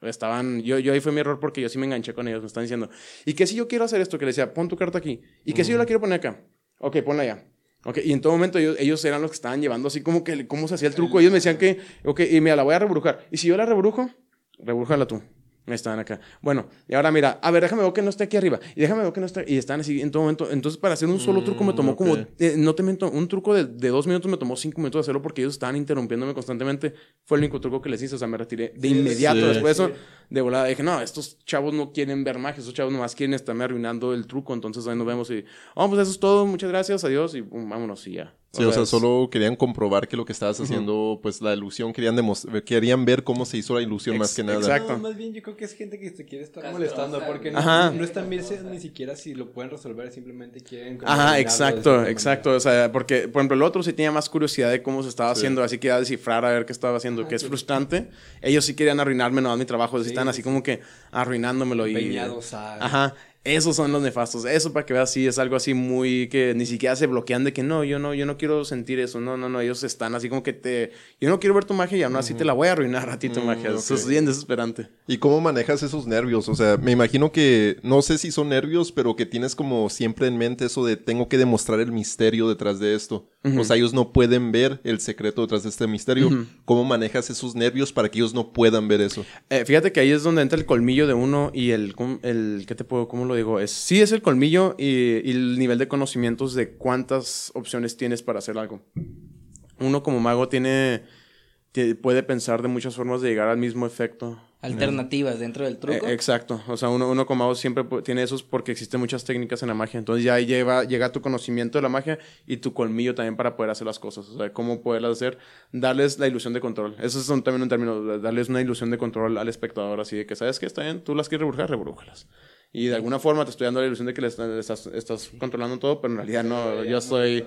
estaban, yo, yo ahí fue mi error porque yo sí me enganché con ellos, me están diciendo, ¿y qué si yo quiero hacer esto? Que le decía, pon tu carta aquí, ¿y qué si yo la quiero poner acá? Ok, ponla allá. Ok, y en todo momento ellos, ellos eran los que estaban llevando así como que cómo se hacía el truco. Ellos me decían que, ok, y mira, la voy a rebrujar. Y si yo la rebrujo, rebrújala tú. Estaban acá. Bueno, y ahora mira, a ver, déjame ver que no esté aquí arriba. Y déjame ver que no esté. Y están así en todo momento. Entonces, para hacer un solo truco me tomó ok. como. eh, no te miento, un truco de, de dos minutos me tomó cinco minutos de hacerlo porque ellos estaban interrumpiéndome constantemente. Fue el único truco que les hice. O sea, me retiré de inmediato sí. después de eso. De volada dije, no, estos chavos no quieren ver magia, estos chavos nomás quieren estarme arruinando el truco, entonces ahí nos vemos y, oh, pues eso es todo, muchas gracias, adiós y vámonos y ya. Sí, o sea, es- solo querían comprobar que lo que estabas haciendo, pues la ilusión, querían demostrar, querían ver cómo se hizo la ilusión Ex- más que nada. exacto. No, más bien yo creo que es gente que se quiere estar Castrosa, molestando porque no, Ajá. no están bien ni siquiera si lo pueden resolver, simplemente quieren... Ajá, exacto, exacto. manera. O sea, porque, por ejemplo, el otro sí tenía más curiosidad de cómo se estaba Sí. haciendo, así que iba a descifrar a ver qué estaba haciendo, Ah, que es sí. frustrante. Ellos sí querían arruinarme nomás mi trabajo, Sí, así sí. como que arruinándomelo y... Peñados a... Ajá. Esos son los nefastos. Eso para que veas, sí, es algo así muy que ni siquiera se bloquean de que no, yo no, yo no quiero sentir eso. No, no, no. Ellos están así como que te. Yo no quiero ver tu magia y aún así te la voy a arruinar a ti tu Mm, magia. Eso es bien desesperante. ¿Y cómo manejas esos nervios? O sea, me imagino que, no sé si son nervios, pero que tienes como siempre en mente eso de tengo que demostrar el misterio detrás de esto. Ujú. O sea, ellos no pueden ver el secreto detrás de este misterio. ¿Cómo manejas esos nervios para que ellos no puedan ver eso? Eh, fíjate que ahí es donde entra el colmillo de uno y el, ¿cómo- el ¿qué te puedo, cómo lo digo? Es, sí es el colmillo y, y el nivel de conocimientos de cuántas opciones tienes para hacer algo. Uno como mago tiene, tie- puede pensar de muchas formas de llegar al mismo efecto. Alternativas dentro del truco. Eh, exacto. O sea, uno, uno como mago siempre tiene esos porque existen muchas técnicas en la magia. Entonces ya lleva, llega tu conocimiento de la magia y tu colmillo también para poder hacer las cosas. O sea, cómo poderlas hacer. Darles la ilusión de control. Eso es un, también un término. Darles una ilusión de control al espectador. Así de que, ¿sabes qué? Está bien. Tú las quieres rebrujar, rebrújalas. Y de alguna forma te estoy dando la ilusión de que le estás, le estás, estás controlando todo, pero en realidad no, yo soy...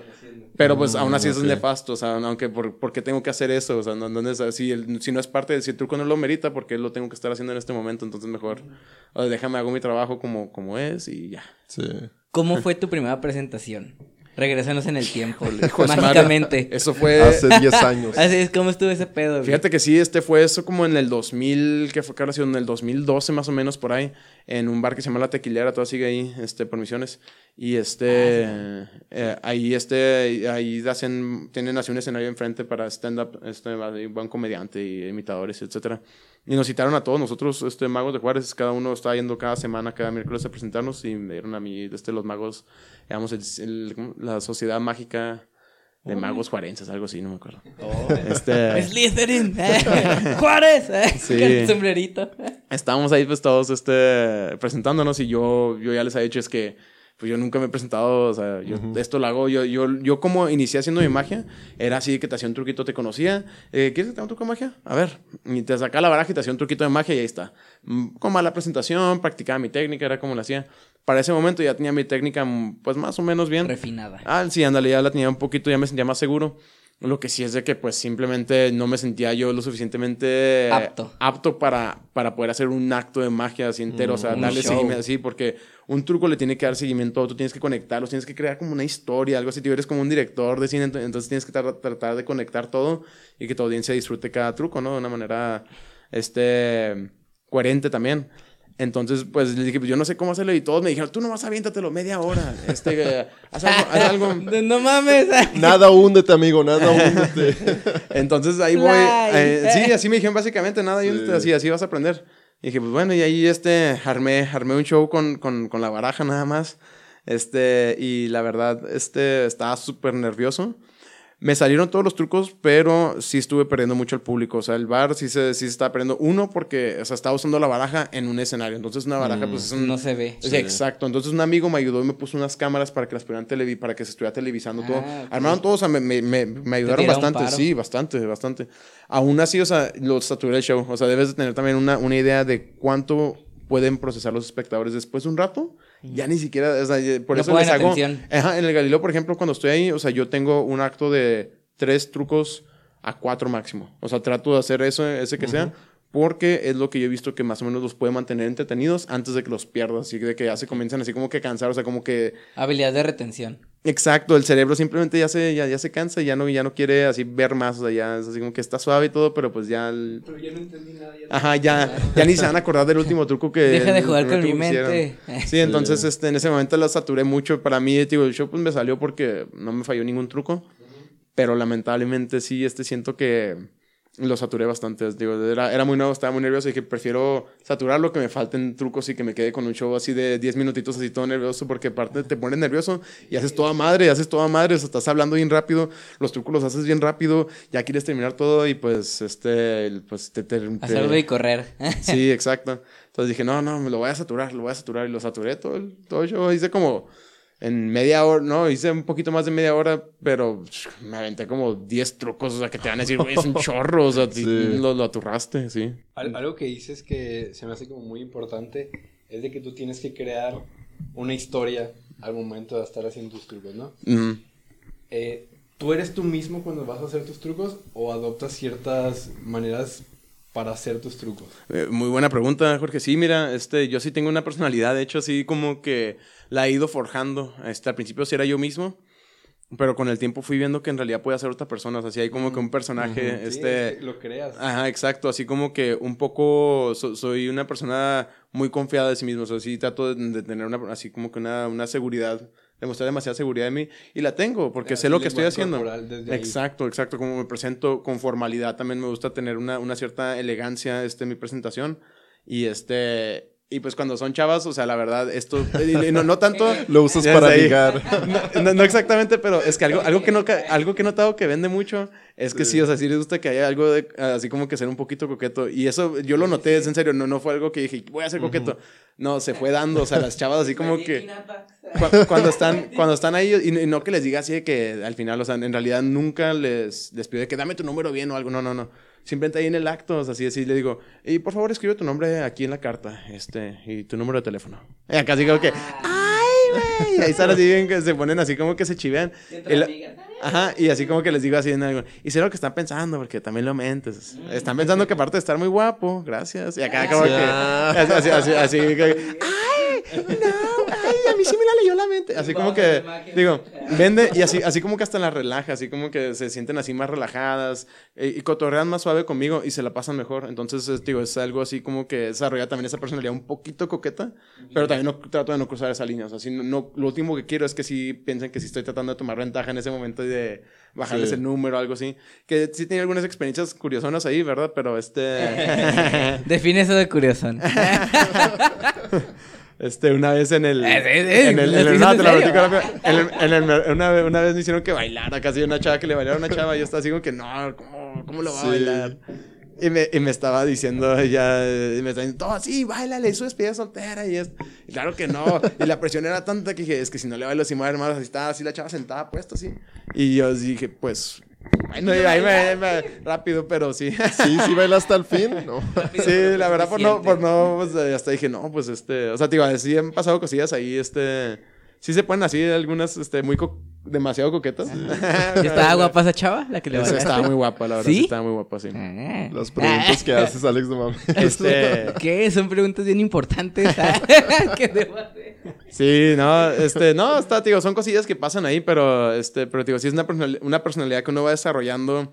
Pero pues aún así eso ok. es nefasto, o sea, aunque por, ¿por qué tengo que hacer eso? O sea, no, no es- si, el- si no es parte de, si el truco no lo merita, ¿por qué lo tengo que estar haciendo en este momento? Entonces mejor, o déjame hago mi trabajo como, como es y ya. Sí. ¿Cómo fue tu primera presentación? Regrésanos en el tiempo. [laughs] Madre. mágicamente. Eso fue... Hace [laughs] 10 años. Así es, ¿cómo estuvo ese pedo? güey? Fíjate que sí, este fue eso como en el 2000, que fue sido en el 2012 más o menos por ahí, en un bar que se llama La Tequilera, todo sigue ahí, este, por misiones. Y este, eh, ahí este, ahí hacen, tienen así un escenario enfrente para stand-up, este, ahí va un comediante y imitadores, etcétera. Y nos citaron a todos nosotros, este, magos de Juárez, cada uno estaba yendo cada semana, cada miércoles a presentarnos y me dieron a mí, este, los magos, digamos, el- el- la sociedad mágica de magos juarenses, algo así, no me acuerdo. [laughs] Este... Slytherin. [laughs] Juárez. [laughs] Sí. Con el sombrerito. estábamos ahí pues todos este, presentándonos y yo, yo ya les he dicho es que pues yo nunca me he presentado, o sea, yo esto lo hago, yo, yo, yo como inicié haciendo mi magia, era así que te hacía un truquito, te conocía, eh, ¿quieres que te haga un truco de magia? A ver, y te sacaba la baraja y te hacía un truquito de magia y ahí está. Mm, Con mala presentación, practicaba mi técnica, era como la hacía. Para ese momento ya tenía mi técnica mm, pues más o menos bien. Refinada. Ah, sí, ándale, ya la tenía un poquito, ya me sentía más seguro. Lo que sí es de que pues simplemente no me sentía yo lo suficientemente Apto. apto para, para poder hacer un acto de magia así entero, o sea, un darle show. seguimiento así, porque un truco le tiene que dar seguimiento, tú tienes que conectarlos, tienes que crear como una historia, algo así, tú eres como un director de cine, ent- entonces tienes que tra- tratar de conectar todo y que tu audiencia disfrute cada truco, ¿no? De una manera, este, coherente también. Entonces, pues le dije, pues yo no sé cómo hacerlo. Y todos me dijeron, tú nomás aviéntatelo media hora. Este, [laughs] haz algo. haz algo. [laughs] No mames. [laughs] Nada húndete, amigo, nada húndete. Entonces ahí voy. Eh, sí, así me dijeron básicamente, nada, y Sí. así, así vas a aprender. Y dije, pues bueno, y ahí este, armé, armé un show con, con, con la baraja nada más. Este, y la verdad, este, estaba súper nervioso. Me salieron todos los trucos, pero sí estuve perdiendo mucho al público. O sea, el bar sí se, sí se estaba perdiendo. Uno, porque, o sea, estaba usando la baraja en un escenario. Entonces, una baraja, pues es un, No se ve. Sí, exacto. Entonces un amigo me ayudó y me puso unas cámaras para que las pudieran televi para que se estuviera televisando todo. Ah, ok. Armaron todos, o sea, me, me, me, me ayudaron bastante. Sí, bastante, bastante. Aún así, o sea, lo saturé el show. O sea, debes de tener también una, una idea de cuánto pueden procesar los espectadores después de un rato. Ya ni siquiera, o sea, por No eso les hago... atención. Ajá, en el Galileo, por ejemplo, cuando estoy ahí, o sea, yo tengo un acto de tres trucos a cuatro máximo. O sea, trato de hacer eso, ese que sea, porque es lo que yo he visto que más o menos los puede mantener entretenidos antes de que los pierdas. Así de que ya se comienzan así como que cansar, o sea, como que... Habilidad de retención. Exacto, el cerebro simplemente ya se, ya, ya se cansa, ya no, ya no quiere así ver más, o sea, ya es así como que está suave y todo, pero pues ya... el- Pero ya no entendí nada. Ya Ajá, ya, ya ni se van a acordar del último truco que... [laughs] Deja de jugar con mi mente. Sí, entonces este, en ese momento la saturé mucho. Para mí, digo, el show pues me salió porque no me falló ningún truco. Pero lamentablemente sí, este siento que lo saturé bastante. Digo, era, era muy nuevo, estaba muy nervioso y dije, prefiero saturarlo, que me falten trucos y que me quede con un show así de 10 minutitos así todo nervioso, porque aparte te pones nervioso y haces toda madre, haces toda madre, o sea, estás hablando bien rápido, los trucos los haces bien rápido, ya quieres terminar todo y pues, este, pues te... te, te- Hacerlo y correr. [laughs] Sí, exacto. Entonces dije, no, no, me lo voy a saturar, lo voy a saturar y lo saturé todo el, todo el show. Hice como en media hora, no, hice un poquito más de media hora, pero me aventé como 10 trucos, o sea, que te van a decir, güey, es un [laughs] chorro, o sea, Sí. lo, lo aturraste, sí. Al- algo que dices que se me hace como muy importante es de que tú tienes que crear una historia al momento de estar haciendo tus trucos, ¿no? Eh, ¿Tú eres tú mismo cuando vas a hacer tus trucos o adoptas ciertas maneras para hacer tus trucos? Eh, muy buena pregunta, Jorge. Sí, mira, este, yo sí tengo una personalidad, de hecho, así como que la he ido forjando. Este, al principio sí era yo mismo, pero con el tiempo fui viendo que en realidad podía ser otra persona. O sea, sí hay como que un personaje, este... es que lo creas. Ajá, exacto. Así como que un poco so- soy una persona muy confiada de sí mismo. O sea, sí trato de, de tener una, así como que una, una seguridad, demostrar demasiada seguridad en mí. Y la tengo, porque Así sé lo que estoy haciendo. Exacto, exacto. Como me presento con formalidad, también me gusta tener una, una cierta elegancia este, en mi presentación. Y este... Y pues cuando son chavas, o sea, la verdad, esto... no, no tanto... [laughs] Lo usas para ahí. ligar. No, no- no exactamente, pero es que algo, algo, que no, algo que he notado que vende mucho es que sí, o sea, sí les gusta que haya algo de, así como que ser un poquito coqueto. Y eso yo lo noté, es en serio, no, no fue algo que dije, voy a ser coqueto. No, se fue dando, o sea, las chavas así como que... cu- Cuando están, cuando están ahí, y no- y no que les diga así de que al final, o sea, en realidad nunca les, les pido de que dame tu número bien o algo, no, no, no. Simplemente ahí en el acto, o sea, así, así le digo, y por favor escribe tu nombre aquí en la carta, este, y tu número de teléfono. Y acá así como que, ¡ay, güey! Y ahí están así, bien que se ponen así como que se chivean. Y la- Ajá, y así como que les digo así en algo. Y sé lo que están pensando, porque también lo mentes. Están pensando que aparte de estar muy guapo, gracias. Y acá como que. Así, así, así, que, ¡Ay! No, sí me la leyó la mente. Así como que. Digo, vende y así, así como que hasta las relaja, así como que se sienten así más relajadas eh, y cotorrean más suave conmigo y se la pasan mejor. Entonces, es, digo, es algo así como que desarrolla también esa personalidad un poquito coqueta, pero también no, trato de no cruzar esa línea. O sea, no, no- lo último que quiero es que sí piensen que sí estoy tratando de tomar ventaja en ese momento y de bajarles Sí. el número o algo así. Que sí tenía algunas experiencias curiosonas ahí, ¿verdad? Pero este... [laughs] Define eso de curiosón. [laughs] Este, una vez en el. Sí, sí, en el. una, vez, me hicieron que bailara casi una chava, que le bailara a una chava. Y yo estaba así como que, no, ¿cómo, cómo lo va Sí. a bailar? Y me, y me estaba diciendo ella, y me estaba diciendo, todo así, bailale, su despedida soltera. Y, es, y claro que no. Y la presión era tanta que dije, es que si no le bailo, si ver más. Así estaba así la chava sentada, puesta así. Y yo dije, pues. Bueno, ahí me, me- [laughs] rápido, pero sí. Sí, sí bailaste al fin. No. Sí, la verdad, por no, por no, pues eh, hasta dije, no, pues este, o sea, te digo, sí han pasado cosillas ahí, este, sí se ponen así algunas, este, muy, co- demasiado coquetas. [laughs] ¿Y estaba guapa esa chava? La que le bailaste? estaba muy guapa, la verdad, sí, ¿Sí? estaba muy guapa, sí. Ah. Las preguntas que haces, Alex, no mames. Este, ¿Qué? Son preguntas bien importantes. ¿Qué debo hacer? Sí, no, este, no, está, digo, son cosillas que pasan ahí, pero, este, pero digo, sí es una, personali- una personalidad que uno va desarrollando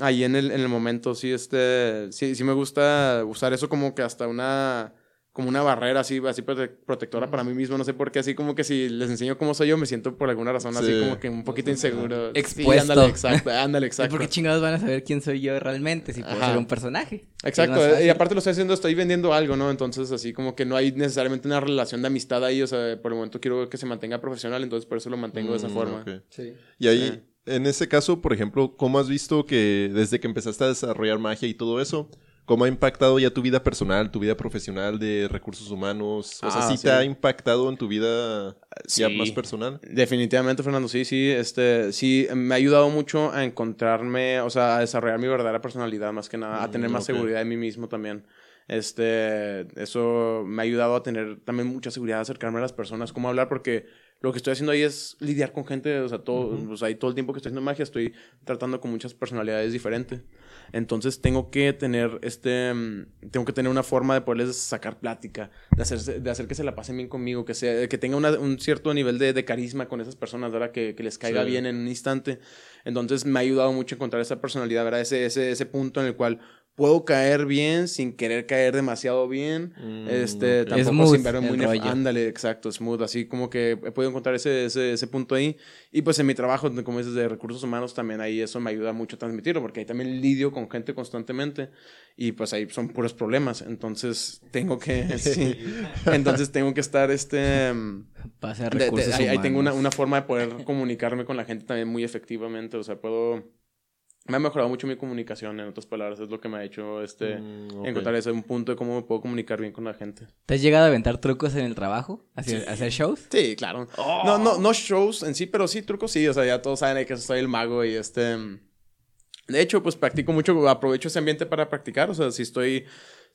ahí en el, en el momento, sí, este, sí, sí me gusta usar eso como que hasta una, como una barrera así, así prote- protectora para mí mismo, no sé por qué, así como que si les enseño cómo soy yo, me siento por alguna razón así Sí. como que un poquito inseguro. Sí, Expuesto. ándale, exacto, ándale, [laughs] ¿Y exacto. por qué chingados van a saber quién soy yo realmente si puedo Ajá. ser un personaje? Exacto, eh, y aparte lo estoy haciendo, estoy vendiendo algo, ¿no? Entonces, así como que no hay necesariamente una relación de amistad ahí, o sea, por el momento quiero que se mantenga profesional, entonces por eso lo mantengo de esa Mm, forma. Sí. Y ahí, Sí. en ese caso, por ejemplo, ¿cómo has visto que desde que empezaste a desarrollar magia y todo eso, cómo ha impactado ya tu vida personal, tu vida profesional de recursos humanos? O sea, Ah, ¿sí, sí. te ha impactado en tu vida ya Sí. más personal? Definitivamente, Fernando, sí, sí, este, sí, me ha ayudado mucho a encontrarme, o sea, a desarrollar mi verdadera personalidad más que nada, a Mm, tener más ok. seguridad en mí mismo también. Este, eso me ha ayudado a tener también mucha seguridad, a acercarme a las personas, cómo hablar, porque lo que estoy haciendo ahí es lidiar con gente, o sea, todo, o sea, todo el tiempo que estoy haciendo magia estoy tratando con muchas personalidades diferentes. Entonces tengo que tener este, mm, tengo que tener una forma de poderles sacar plática, de, hacerse, de hacer que se la pasen bien conmigo, que, sea, que tenga una- un cierto nivel de, de carisma con esas personas, ¿verdad? Que, que les caiga Sí. bien en un instante. Entonces me ha ayudado mucho a encontrar esa personalidad, ¿verdad? Ese, ese, ese punto en el cual puedo caer bien sin querer caer demasiado bien. Mm, este, tampoco Smooth sin verme muy rollo. Ándale, exacto, smooth. Así como que he podido encontrar ese, ese, ese punto ahí. Y pues en mi trabajo, como dices, de recursos humanos, también ahí eso me ayuda mucho a transmitirlo, porque ahí también lidio con gente constantemente y pues ahí son puros problemas. Entonces tengo que, [laughs] sí. [laughs] Entonces tengo que estar, este... Pase a de- de- recursos ahí, ahí tengo una, humanos. una forma de poder comunicarme con la gente también muy efectivamente. O sea, puedo... Me ha mejorado mucho mi comunicación, en otras palabras. Es lo que me ha hecho este, Mm, encontrar ese un punto de cómo me puedo comunicar bien con la gente. ¿Te has llegado a aventar trucos en el trabajo? ¿Hacer, hacer shows? Sí, claro. No, no, no shows en sí, pero sí trucos sí. O sea, ya todos saben que soy el mago y este... De hecho, pues practico mucho, aprovecho ese ambiente para practicar. O sea, si estoy,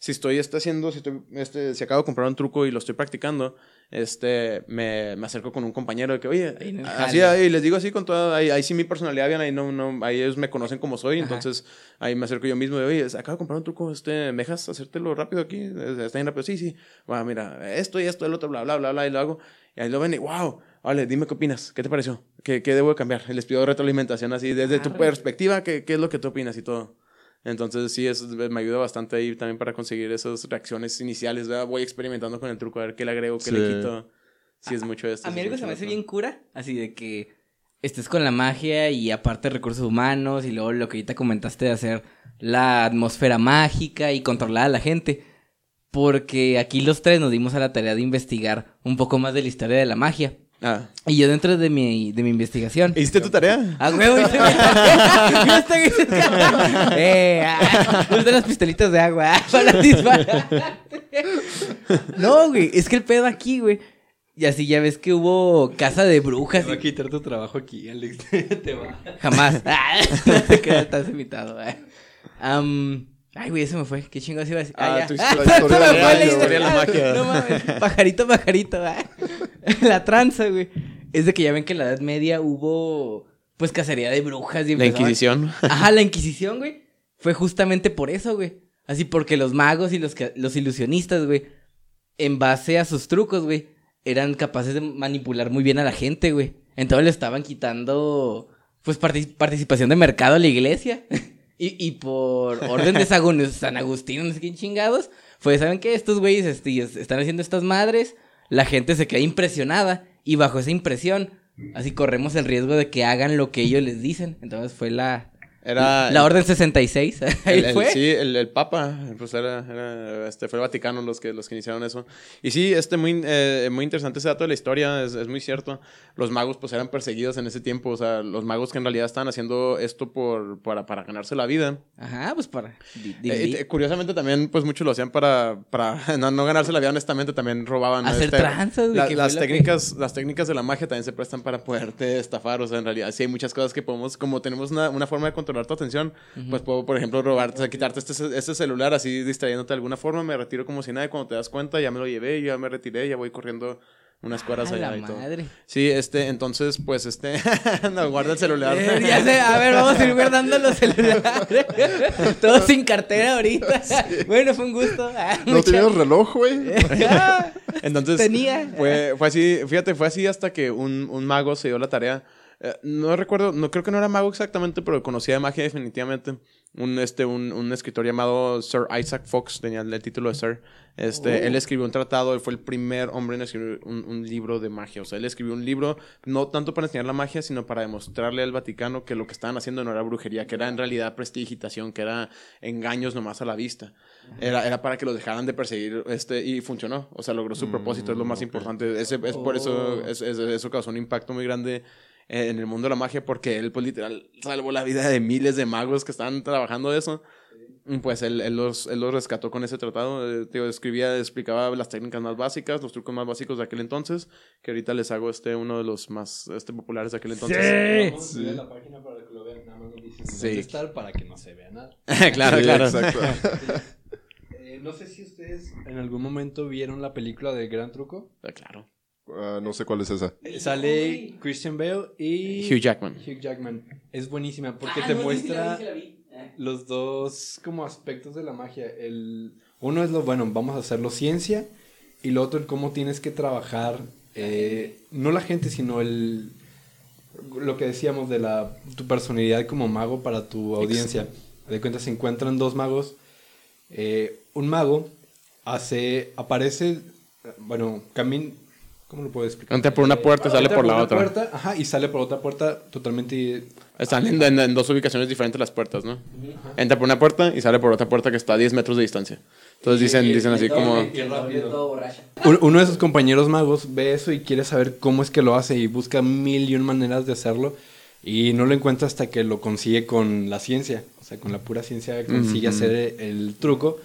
si estoy este, haciendo, si, estoy, este, si acabo de comprar un truco y lo estoy practicando, este, me, me acerco con un compañero de que, oye, Ahí así, ahí les digo así con toda, ahí, ahí sí mi personalidad bien, ahí no, no, ahí ellos me conocen como soy, Ajá. entonces ahí me acerco yo mismo de, oye, acabo de comprar un truco, este, ¿me dejas hacértelo rápido aquí? Está bien rápido, sí, sí. Bueno, mira, esto y esto, el otro, bla, bla, bla, bla, y lo hago. Y ahí lo ven y, wow, vale, dime qué opinas, ¿qué te pareció? ¿Qué, qué debo de cambiar? Les pido retroalimentación así, desde tu perspectiva, ¿qué, ¿qué es lo que tú opinas y todo? Entonces, sí, eso me ayuda bastante ahí también para conseguir esas reacciones iniciales, ¿verdad? Voy experimentando con el truco, a ver qué le agrego, qué Sí. le quito. Sí, es mucho esto. A mí algo se me hace bien cura, así de que estés con la magia y aparte recursos humanos y luego lo que ahorita comentaste de hacer la atmósfera mágica y controlar a la gente. Porque aquí los tres nos dimos a la tarea de investigar un poco más de la historia de la magia. Ah. Y yo dentro de mi, de mi investigación... ¿Hiciste tu tarea? ¡A huevo! hice mi tarea. ¡Eh! ah, las pistolitas de agua ah, para [laughs] disparar. No, güey. Es que el pedo aquí, güey. Y así ya ves que hubo casa de brujas. Te va y- a quitar tu trabajo aquí, Alex. [laughs] Te va. Jamás. Ah, [laughs] no te creas, estás invitado. ah. Am, ay, güey, eso me fue. ¿Qué chingados iba a decir? Ah, ya. tu [laughs] historia- se de la magia, historia de la magia. No mames. Pajarito, pajarito. ah. [laughs] La tranza, güey. Es de que ya ven que en la Edad Media hubo, pues, cacería de brujas. Y La Inquisición. Ajá, [laughs] la Inquisición, güey. Fue justamente por eso, güey. Así porque los magos y los, los ilusionistas, güey, en base a sus trucos, güey, eran capaces de manipular muy bien a la gente, güey. Entonces le estaban quitando, pues, parti- participación de mercado a la iglesia. Y, y por orden de San Agustín, no sé quién chingados, fue, ¿saben qué? Estos güeyes este, están haciendo estas madres, la gente se queda impresionada y bajo esa impresión, así corremos el riesgo de que hagan lo que ellos les dicen. Entonces fue la... Era. La Orden 66. [laughs] Ahí El, el- fue. sí, el, el Papa, pues era, era, este, fue el Vaticano los que, los que iniciaron eso. Y sí, este, muy, eh, muy interesante ese dato de la historia, es, es muy cierto. Los magos, pues, eran perseguidos en ese tiempo, o sea, los magos que en realidad estaban haciendo esto por, para, para ganarse la vida. Ajá, pues para. di- Eh, dividir. eh, curiosamente también, pues, muchos lo hacían para, para [laughs] no, no ganarse la vida, honestamente, también robaban. Hacer este, tranzas, la- las, lo que- técnicas, las técnicas de la magia también se prestan para poderte estafar, o sea, en realidad, sí hay muchas cosas que podemos, como tenemos una, una forma de controlar tu atención, pues puedo, por ejemplo, robarte, o sea, quitarte este, este celular así distrayéndote de alguna forma, me retiro como si nada, y cuando te das cuenta ya me lo llevé, ya me retiré, ya voy corriendo unas cuadras Ah, allá la y todo. madre. Sí, este, entonces, pues, este, [laughs] no, guarda el celular. Eh, ya sé, a ver, vamos a ir guardando los celulares. [laughs] Todos sin cartera ahorita. Bueno, fue un gusto. Ah, ¿No mucha- tienes reloj, güey? [laughs] Entonces, Tenía. Fue, fue así, fíjate, fue así hasta que un, un mago se dio la tarea. Eh, no recuerdo, no creo que no era mago exactamente, pero conocía de magia definitivamente. Un, este, un, un escritor llamado Sir Isaac Fox, tenía el, el título de Sir. Este, Oh. Él escribió un tratado, él fue el primer hombre en escribir un, un libro de magia. O sea, él escribió un libro no tanto para enseñar la magia, sino para demostrarle al Vaticano que lo que estaban haciendo no era brujería, que era en realidad prestigitación, que era engaños nomás a la vista. Era, era para que los dejaran de perseguir este, y funcionó. O sea, logró su propósito, es lo más ok. importante. Ese, es por eso, Oh. es- es- eso causó un impacto muy grande en el mundo de la magia porque él, pues, literal, salvó la vida de miles de magos que estaban trabajando eso. Pues él, él los, él los rescató con ese tratado. eh, escribía, explicaba las técnicas más básicas, los trucos más básicos de aquel entonces, que ahorita les hago este uno de los más este, populares de aquel entonces. Vamos a subir la página para que lo vean. Nada más Sí. estar para que no se vea nada. [laughs] claro, Sí, claro. Exacto. [laughs] Eh, no sé si ustedes en algún momento vieron la película del Gran Truco. Ah, claro. Ah, no sé cuál es esa. Eh, Sale Christian Bale y Hugh Jackman. Hugh Jackman. Es buenísima porque Ah, te no, sí, sí la muestra vi, sí la vi. Ah. los dos como aspectos de la magia. El uno es lo bueno, vamos a hacerlo ciencia y lo otro el cómo tienes que trabajar eh, no la gente sino el lo que decíamos de la tu personalidad como mago para tu audiencia. De cuenta se encuentran dos magos eh, un mago hace, aparece, bueno, camina, ¿cómo lo puedo explicar? Entra por una puerta y sale Entra por la una otra. puerta, ajá, y sale por otra puerta totalmente... Están en, en- en dos ubicaciones diferentes las puertas, ¿no? Entra por una puerta y sale por otra puerta que está a 10 metros de distancia. Entonces dicen, dicen así como... y rápido. Un- Uno de sus compañeros magos ve eso y quiere saber cómo es que lo hace y busca mil y un maneras de hacerlo y no lo encuentra hasta que lo consigue con la ciencia, o sea, con la pura ciencia consigue hacer el truco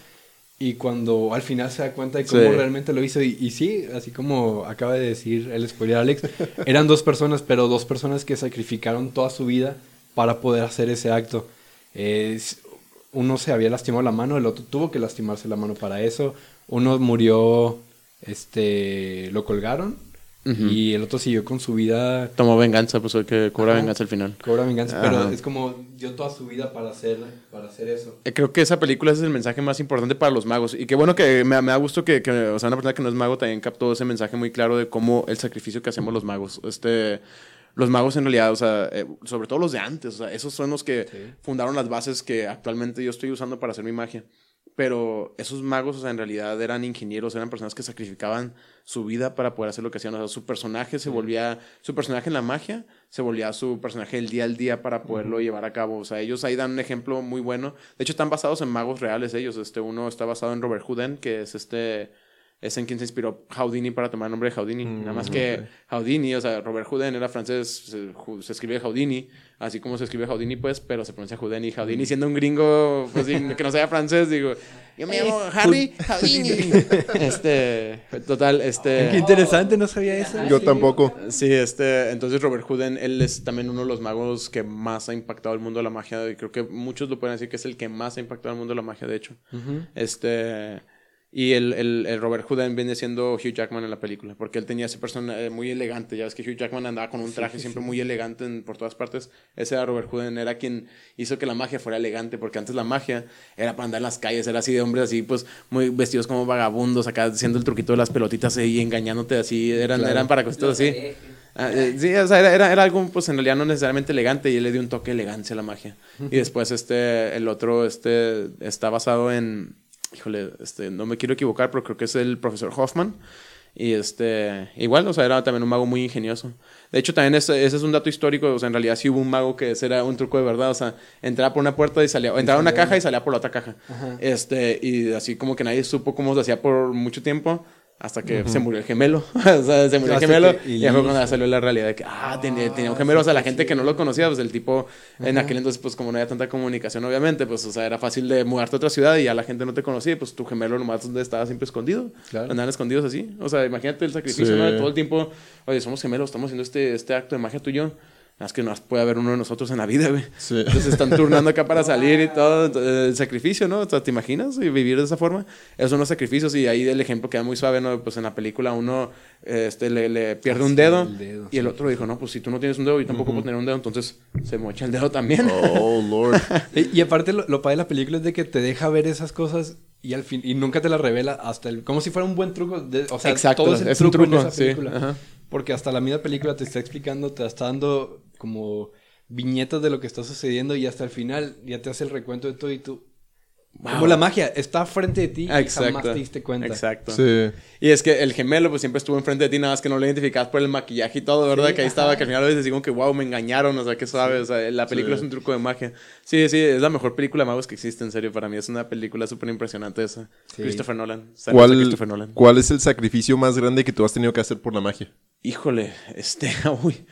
y cuando al final se da cuenta de cómo Sí. realmente lo hizo y, y sí, así como acaba de decir el spoiler Alex, [laughs] eran dos personas, pero dos personas que sacrificaron toda su vida para poder hacer ese acto. Es- uno se había lastimado la mano, el otro tuvo que lastimarse la mano para eso. Uno murió, este, lo colgaron Y el otro siguió con su vida, Tomó venganza, pues que cobra Ajá. venganza al final. cobra venganza, pero es como dio toda su vida para hacer, para hacer eso. Eh, Creo que esa película es el mensaje más importante para los magos. Y qué bueno que me, me da gusto que, que, o sea, una persona que no es mago también captó ese mensaje muy claro de cómo el sacrificio que hacemos los magos. Este, los magos en realidad, o sea, eh, sobre todo los de antes, o sea, esos son los que Sí. fundaron las bases que actualmente yo estoy usando para hacer mi magia. Pero esos magos, o sea, en realidad eran ingenieros, eran personas que sacrificaban su vida para poder hacer lo que hacían. O sea, su personaje se volvía, su personaje en la magia se volvía su personaje del día al día para poderlo llevar a cabo. O sea, ellos ahí dan un ejemplo muy bueno. De hecho, están basados en magos reales ellos. Este, uno está basado en Robert Houdin, que es este, es en quien se inspiró Houdini para tomar el nombre de Houdini. Nada más que Houdini, o sea, Robert Houdin era francés, se, se escribe Houdini, así como se escribe Houdini, pues, pero se pronuncia Houdini. Houdini siendo un gringo, pues, que no sea francés, digo, yo me llamo Harry Houdini. [laughs] este, total, este... Qué interesante, no sabía eso. Yo tampoco. Sí, este, entonces Robert Houdin, él es también uno de los magos que más ha impactado el mundo de la magia. Y creo que muchos lo pueden decir que es el que más ha impactado el mundo de la magia, de hecho. Este, y el, el, el Robert Houdin viene siendo Hugh Jackman en la película, porque él tenía ese personaje muy elegante. Ya ves que Hugh Jackman andaba con un traje siempre muy elegante en- por todas partes. Ese era Robert Houdin, era quien hizo que la magia fuera elegante, porque antes la magia era para andar en las calles, era así de hombres así, pues muy vestidos como vagabundos, acá haciendo el truquito de las pelotitas y engañándote así. Eran, Claro. eran para cositas así. Ah, eh, sí, o sea, era, era, era algo, pues en realidad no necesariamente elegante y él le dio un toque de elegancia a la magia. Y después este, el otro, este, está basado en, híjole, este, no me quiero equivocar, pero creo que es el profesor Hoffman. Y este, igual, o sea, era también un mago muy ingenioso. De hecho, también ese, ese es un dato histórico, o sea, en realidad sí hubo un mago que ese era un truco de verdad, o sea, entraba por una puerta y salía, o entraba a una caja y salía por la otra caja. Este, y así como que nadie supo cómo se hacía por mucho tiempo. Hasta que se murió el gemelo. [laughs] o sea, se murió el gemelo. que- y y fue cuando salió la realidad de que, ah, tenía, tenía un gemelo. O sea, la gente que no lo conocía, pues el tipo, en aquel entonces, pues como no había tanta comunicación, obviamente, pues, o sea, era fácil de mudarte a otra ciudad y ya la gente no te conocía. y, Pues tu gemelo nomás donde estaba siempre escondido. Claro. Andaban escondidos así. O sea, imagínate el sacrificio, Sí. ¿no? De todo el tiempo, oye, somos gemelos, estamos haciendo este, este acto de magia tú y yo. Nada más que no puede haber uno de nosotros en la vida, güey. Sí. Entonces están turnando acá para [laughs] salir y todo. entonces, El sacrificio, ¿no? O sea, ¿te imaginas? Y vivir de esa forma. Esos son los sacrificios y ahí el ejemplo queda muy suave, ¿no? Pues en la película uno este, le, le pierde un sí, dedo, el dedo, y el otro dijo, no, pues si tú no tienes un dedo, yo tampoco puedo tener un dedo, entonces se mocha el dedo también. Oh, [laughs] Lord. Y, y aparte lo, lo padre de la película es de que te deja ver esas cosas y al fin y nunca te las revela hasta el como si fuera un buen truco, de- o sea, Exacto, todo es, el es un truco, en esa sí, película. ajá. Porque hasta la misma película te está explicando, te está dando como viñetas de lo que está sucediendo y hasta el final ya te hace el recuento de todo y tú como la magia está frente de ti y jamás te diste cuenta. Exacto. Sí. Y es que el gemelo pues siempre estuvo enfrente de ti, nada más que no lo identificabas por el maquillaje y todo, ¿verdad? Sí, que ahí ajá. estaba, que al final ves así como que, wow, me engañaron, o sea, qué suave, o sea, la película Sí. es un truco de magia. Sí, sí, es la mejor película de magos que existe, en serio, para mí es una película súper impresionante esa. Sí. Christopher Nolan. A ¿Cuál, Christopher Nolan. ¿Cuál es el sacrificio más grande que tú has tenido que hacer por la magia? Híjole, este, [laughs] uy,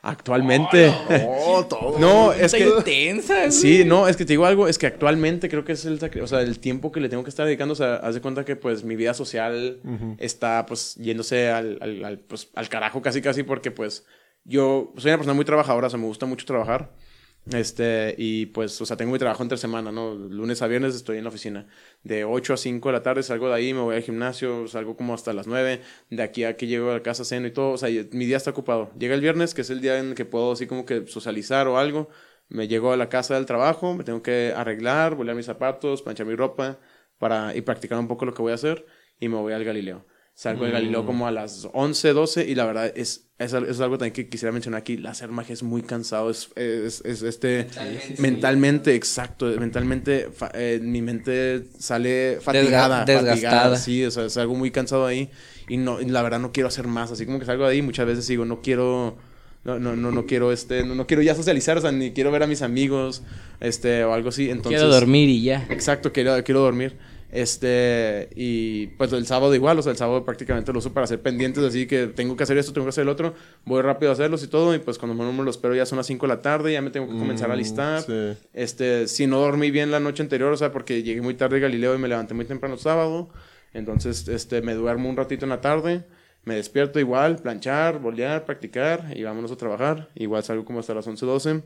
actualmente. Oh, todo. No, es que... intensa. güey. Sí, no, es que te digo algo, es que actualmente creo que es el, o sea, el tiempo que le tengo que estar dedicando, o sea, haz de cuenta que pues mi vida social está pues yéndose al, al, al, pues, al carajo casi casi porque pues yo soy una persona muy trabajadora, o sea, me gusta mucho trabajar. Este, y pues, o sea, tengo mi trabajo entre semana, ¿no? Lunes a viernes estoy en la oficina. De 8 a 5 de la tarde salgo de ahí, me voy al gimnasio, salgo como hasta las 9. De aquí a que llego a la casa, ceno y todo. O sea, mi día está ocupado. Llega el viernes, que es el día en que puedo así como que socializar o algo. Me llego a la casa del trabajo, me tengo que arreglar, bolear mis zapatos, planchar mi ropa para, y practicar un poco lo que voy a hacer. Y me voy al Galileo. Salgo de Galileo como a las 11, 12 y la verdad es, es, es algo también que quisiera mencionar aquí. El hacer magia es muy cansado, es, es, es este... Mentalmente, exacto. Mentalmente, fa- eh, mi mente sale fatigada. desgastada. fatigada, sí, o sea, es algo muy cansado ahí. Y no, y la verdad no quiero hacer más. Así como que salgo de ahí, muchas veces digo, no quiero. No, no, no, no quiero este, no, no quiero ya socializar, o sea, ni quiero ver a mis amigos, este, o algo así. Entonces, Quiero dormir y ya. Exacto, quiero, quiero dormir. Este, y pues el sábado igual, o sea, el sábado prácticamente lo uso para hacer pendientes, así que tengo que hacer esto, tengo que hacer el otro, voy rápido a hacerlos y todo, y pues cuando me lo espero ya son las 5 de la tarde, ya me tengo que comenzar a Mm, listar. sí. Este, si no dormí bien la noche anterior, o sea, porque llegué muy tarde de Galileo y me levanté muy temprano el sábado, entonces, este, me duermo un ratito en la tarde, me despierto igual, planchar, bolear, practicar, y vámonos a trabajar, igual salgo como hasta las 11, 12,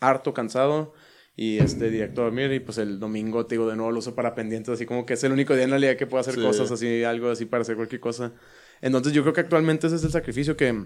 harto, cansado, y este, directo a dormir, y pues el domingo, te digo, de nuevo lo uso para pendientes, así como que es el único día en realidad que puedo hacer Sí. cosas así, algo así para hacer cualquier cosa. Entonces yo creo que actualmente ese es el sacrificio que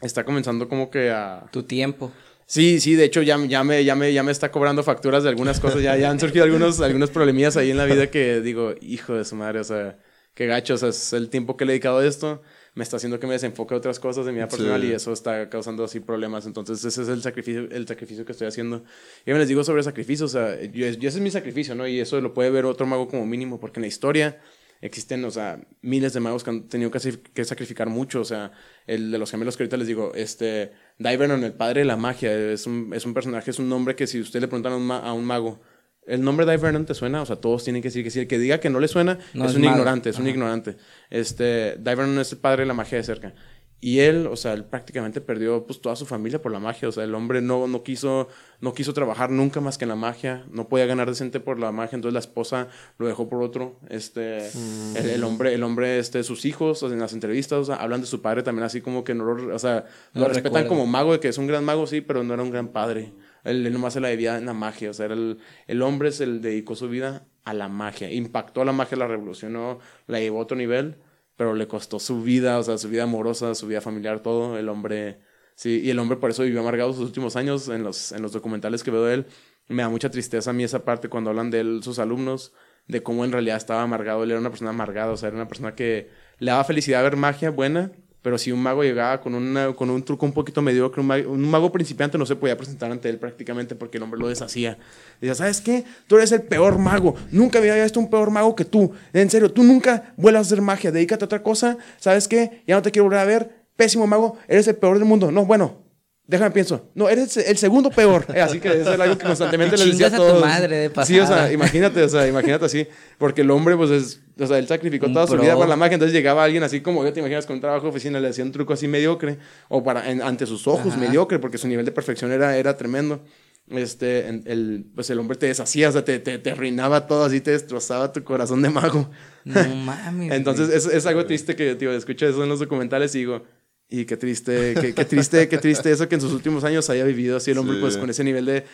está comenzando como que a... Tu tiempo. Sí, sí, de hecho ya, ya, me, ya, me, ya me está cobrando facturas de algunas cosas, ya, ya han surgido algunos, algunos problemillas ahí en la vida que digo, hijo de su madre, o sea, qué gacho, o sea, es el tiempo que le he dedicado a esto, me está haciendo que me desenfoque a otras cosas de mi vida Sí. personal y eso está causando así problemas, entonces ese es el sacrificio, el sacrificio que estoy haciendo. Y me les digo sobre sacrificio, o sea, yo, yo ese es mi sacrificio, ¿no? Y eso lo puede ver otro mago como mínimo, porque en la historia existen, o sea, miles de magos que han tenido que, que sacrificar mucho, o sea, el de los gemelos que ahorita les digo, este, Divernon, el padre de la magia, es un, es un personaje, es un nombre que si usted le preguntan a un, ma- a un mago, ¿el nombre Divernon te suena? O sea, todos tienen que decir que sí, el que diga que no le suena No es, es un ignorante, es un ignorante. Este, Divernon es el padre de la magia de cerca. Y él, o sea, él prácticamente perdió pues toda su familia por la magia. O sea, el hombre no, no, quiso, no quiso trabajar nunca más que en la magia. No podía ganar decente por la magia. Entonces la esposa lo dejó por otro. Este, el, el hombre, el hombre, este, sus hijos, o sea, en las entrevistas, o sea, hablan de su padre también así como que no lo, o sea, No lo respetan como mago, de que es un gran mago, sí, pero no era un gran padre. Él, él nomás se la debía en la magia. O sea, era el, el hombre se dedicó su vida a la magia. Impactó a la magia, la revolucionó, la llevó a otro nivel, pero le costó su vida, o sea, su vida amorosa, su vida familiar, todo. El hombre, sí, y el hombre por eso vivió amargado sus últimos años en los, en los documentales que veo de él. Me da mucha tristeza a mí esa parte cuando hablan de él, sus alumnos, de cómo en realidad estaba amargado. Él era una persona amargada, o sea, era una persona que le daba felicidad ver magia buena, pero si un mago llegaba con, con un truco un poquito mediocre, un mago, un mago principiante no se podía presentar ante él prácticamente porque el hombre lo deshacía. Decía, ¿sabes qué? Tú eres el peor mago. Nunca había visto un peor mago que tú. En serio, tú nunca vuelvas a hacer magia. Dedícate a otra cosa. ¿Sabes qué? Ya no te quiero volver a ver. Pésimo mago. Eres el peor del mundo. No, bueno. Déjame pienso. No, eres el segundo peor. Eh, así que eso era algo que constantemente les decía a Chingas a tu todos. madre de Sí, o sea, pasada. imagínate, o sea, imagínate así. Porque el hombre, pues, es, o sea, él sacrificó Un toda su vida para la magia. Entonces llegaba alguien así como yo te imaginas con un trabajo de oficina, le hacía un truco así mediocre. O para, en- ante sus ojos, Ajá. mediocre, porque su nivel de perfección era, era tremendo. Este, en- el, pues el hombre te deshacía, o sea, te, te, te arruinaba todo, así te destrozaba tu corazón de mago. No mames. [laughs] Entonces, es, es algo triste que, tío, escucho eso en los documentales y digo, y qué triste, qué, qué triste, qué triste eso que en sus últimos años haya vivido así el hombre, Sí. pues con ese nivel de, de,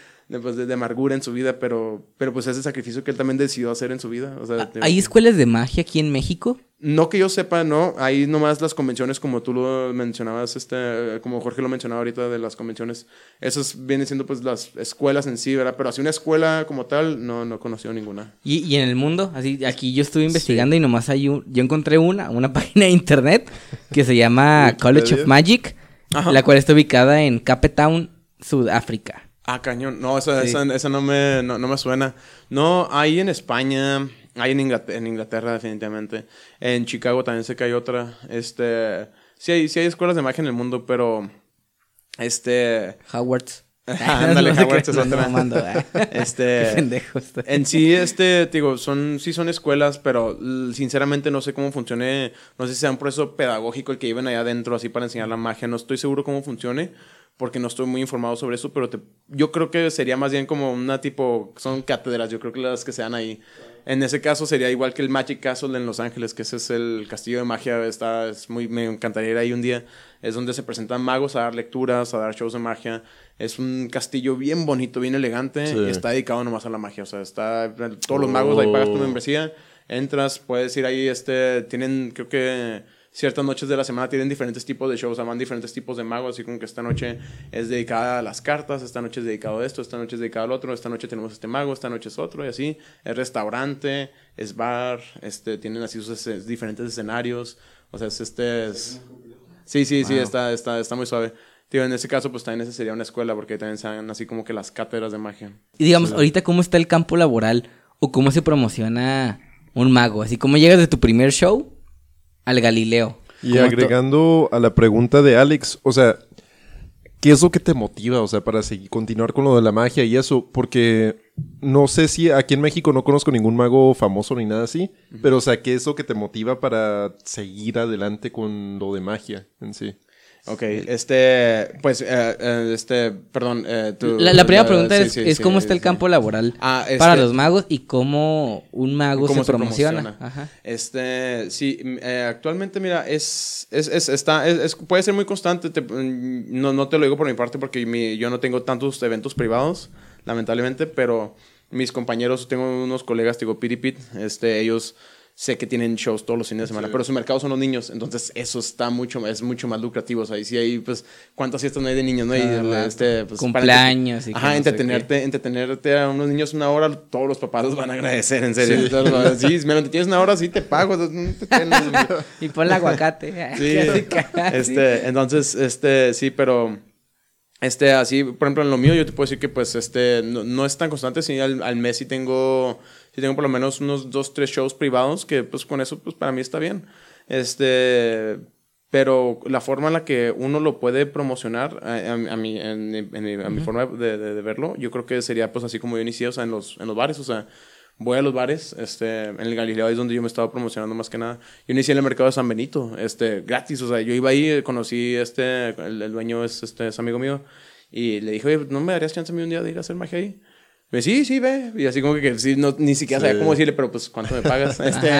pues, de- de amargura en su vida, pero, pero pues ese sacrificio que él también decidió hacer en su vida. O sea, tío, ¿Hay escuelas de magia aquí en México? no que yo sepa, no. Hay nomás las convenciones, como tú lo mencionabas, este, como Jorge lo mencionaba ahorita de las convenciones. Esas vienen siendo pues las escuelas en sí, ¿verdad? Pero así una escuela como tal, no, no he conocido ninguna. ¿Y, y en el mundo? Así, aquí yo estuve investigando y nomás hay un... Yo encontré una, una [laughs] página de internet que se llama College of. Magic, Ajá. la cual está ubicada en Cape Town, Sudáfrica. Ah, cañón. No, esa, Sí. esa, esa no, me, no, no me suena. No, hay en España, hay en Inglaterra, en Inglaterra definitivamente. En Chicago también sé que hay otra. Este, sí hay, sí hay escuelas de magia en el mundo, pero este, Howard's. [laughs] ándale, [laughs] Howard's es otra. mamando. [laughs] Este, pendejo. En sí, este, te digo, son, sí son escuelas, pero sinceramente no sé cómo funcione, no sé si sea un proceso pedagógico el que lleven allá adentro así para enseñar la magia, no estoy seguro cómo funcione, porque no estoy muy informado sobre eso, pero te- yo creo que sería más bien como una tipo, son cátedras, yo creo que las que se dan ahí. En ese caso sería igual que el Magic Castle en Los Ángeles, que ese es el castillo de magia, está, es muy, me encantaría ir ahí un día. Es donde se presentan magos a dar lecturas, a dar shows de magia. Es un castillo bien bonito, bien elegante. Sí. y está dedicado nomás a la magia. O sea, está todos los magos ahí pagas tu membresía. Entras, puedes ir ahí, este, tienen creo que ciertas noches de la semana tienen diferentes tipos de shows, o sea, van diferentes tipos de magos, así como que esta noche es dedicada a las cartas, esta noche es dedicado a esto, esta noche es dedicado al otro, esta noche tenemos este mago, esta noche es otro, y así. Es restaurante, es bar, este, tienen así sus es- diferentes escenarios, o sea, es este es... Sí, sí, sí, está, está, está muy suave. Tío, en ese caso, pues también esa sería una escuela, porque también se dan así como que las cátedras de magia. Y digamos, ahorita, ¿cómo está el campo laboral o cómo se promociona un mago? Así como llegas de tu primer show al Galileo. Y ¿Cómo to- agregando a la pregunta de Alex, o sea, ¿qué es lo que te motiva, o sea, para seguir, continuar con lo de la magia y eso? Porque no sé si aquí en México no conozco ningún mago famoso ni nada así, pero o sea, ¿qué es lo que te motiva para seguir adelante con lo de magia en sí? Ok, este, pues, eh, eh, este, perdón. eh, tú- La, la primera eh, pregunta es, sí, es sí, cómo está el campo laboral Ah, este- para los magos y cómo un mago ¿Cómo se, promociona. Ajá. Este, sí, eh, actualmente, mira, es, es, es- está, es, es- puede ser muy constante. te- mm, no, no te lo digo por mi parte porque mi- yo no tengo tantos eventos privados, lamentablemente, pero mis compañeros, tengo unos colegas, digo, Pit y Pit, este, ellos sé que tienen shows todos los fines de semana, pero su mercado son los niños, entonces eso está mucho, es mucho más lucrativo, o sea, y sí hay, pues, ¿cuántas fiestas no hay de niños, no? Y, Ah, este, pues, para Cumpleaños y Ajá, no entretenerte, entretenerte a unos niños una hora, todos los papás los van a agradecer, en serio. Entonces, Sí, me lo entretienes una hora, sí te pago. no te [laughs] tienes- Y pon el aguacate. Sí, [laughs] este, entonces, este, sí, pero, este, así, por ejemplo, en lo mío yo te puedo decir que, pues, este, no, no es tan constante, sí, al, al mes sí tengo, sí tengo por lo menos unos dos, tres shows privados, que, pues, con eso, pues, para mí está bien, este, pero la forma en la que uno lo puede promocionar, a, a, a mi, en, en mi- a mi forma de, de- de verlo, yo creo que sería, pues, así como yo inicié, o sea, en los, en los bares, o sea, voy a los bares, este, en el Galileo es donde yo me estaba promocionando más que nada. Yo inicié en el mercado de San Benito, este, gratis, o sea, yo iba ahí, conocí, este, el, el dueño es, este, es amigo mío, y le dije, oye, ¿no me darías chance a mí un día de ir a hacer magia ahí? Me dice, sí, sí, ve. Y así como que, sí, no, ni siquiera sabía cómo decirle, pero pues, ¿cuánto me pagas? [laughs] Este,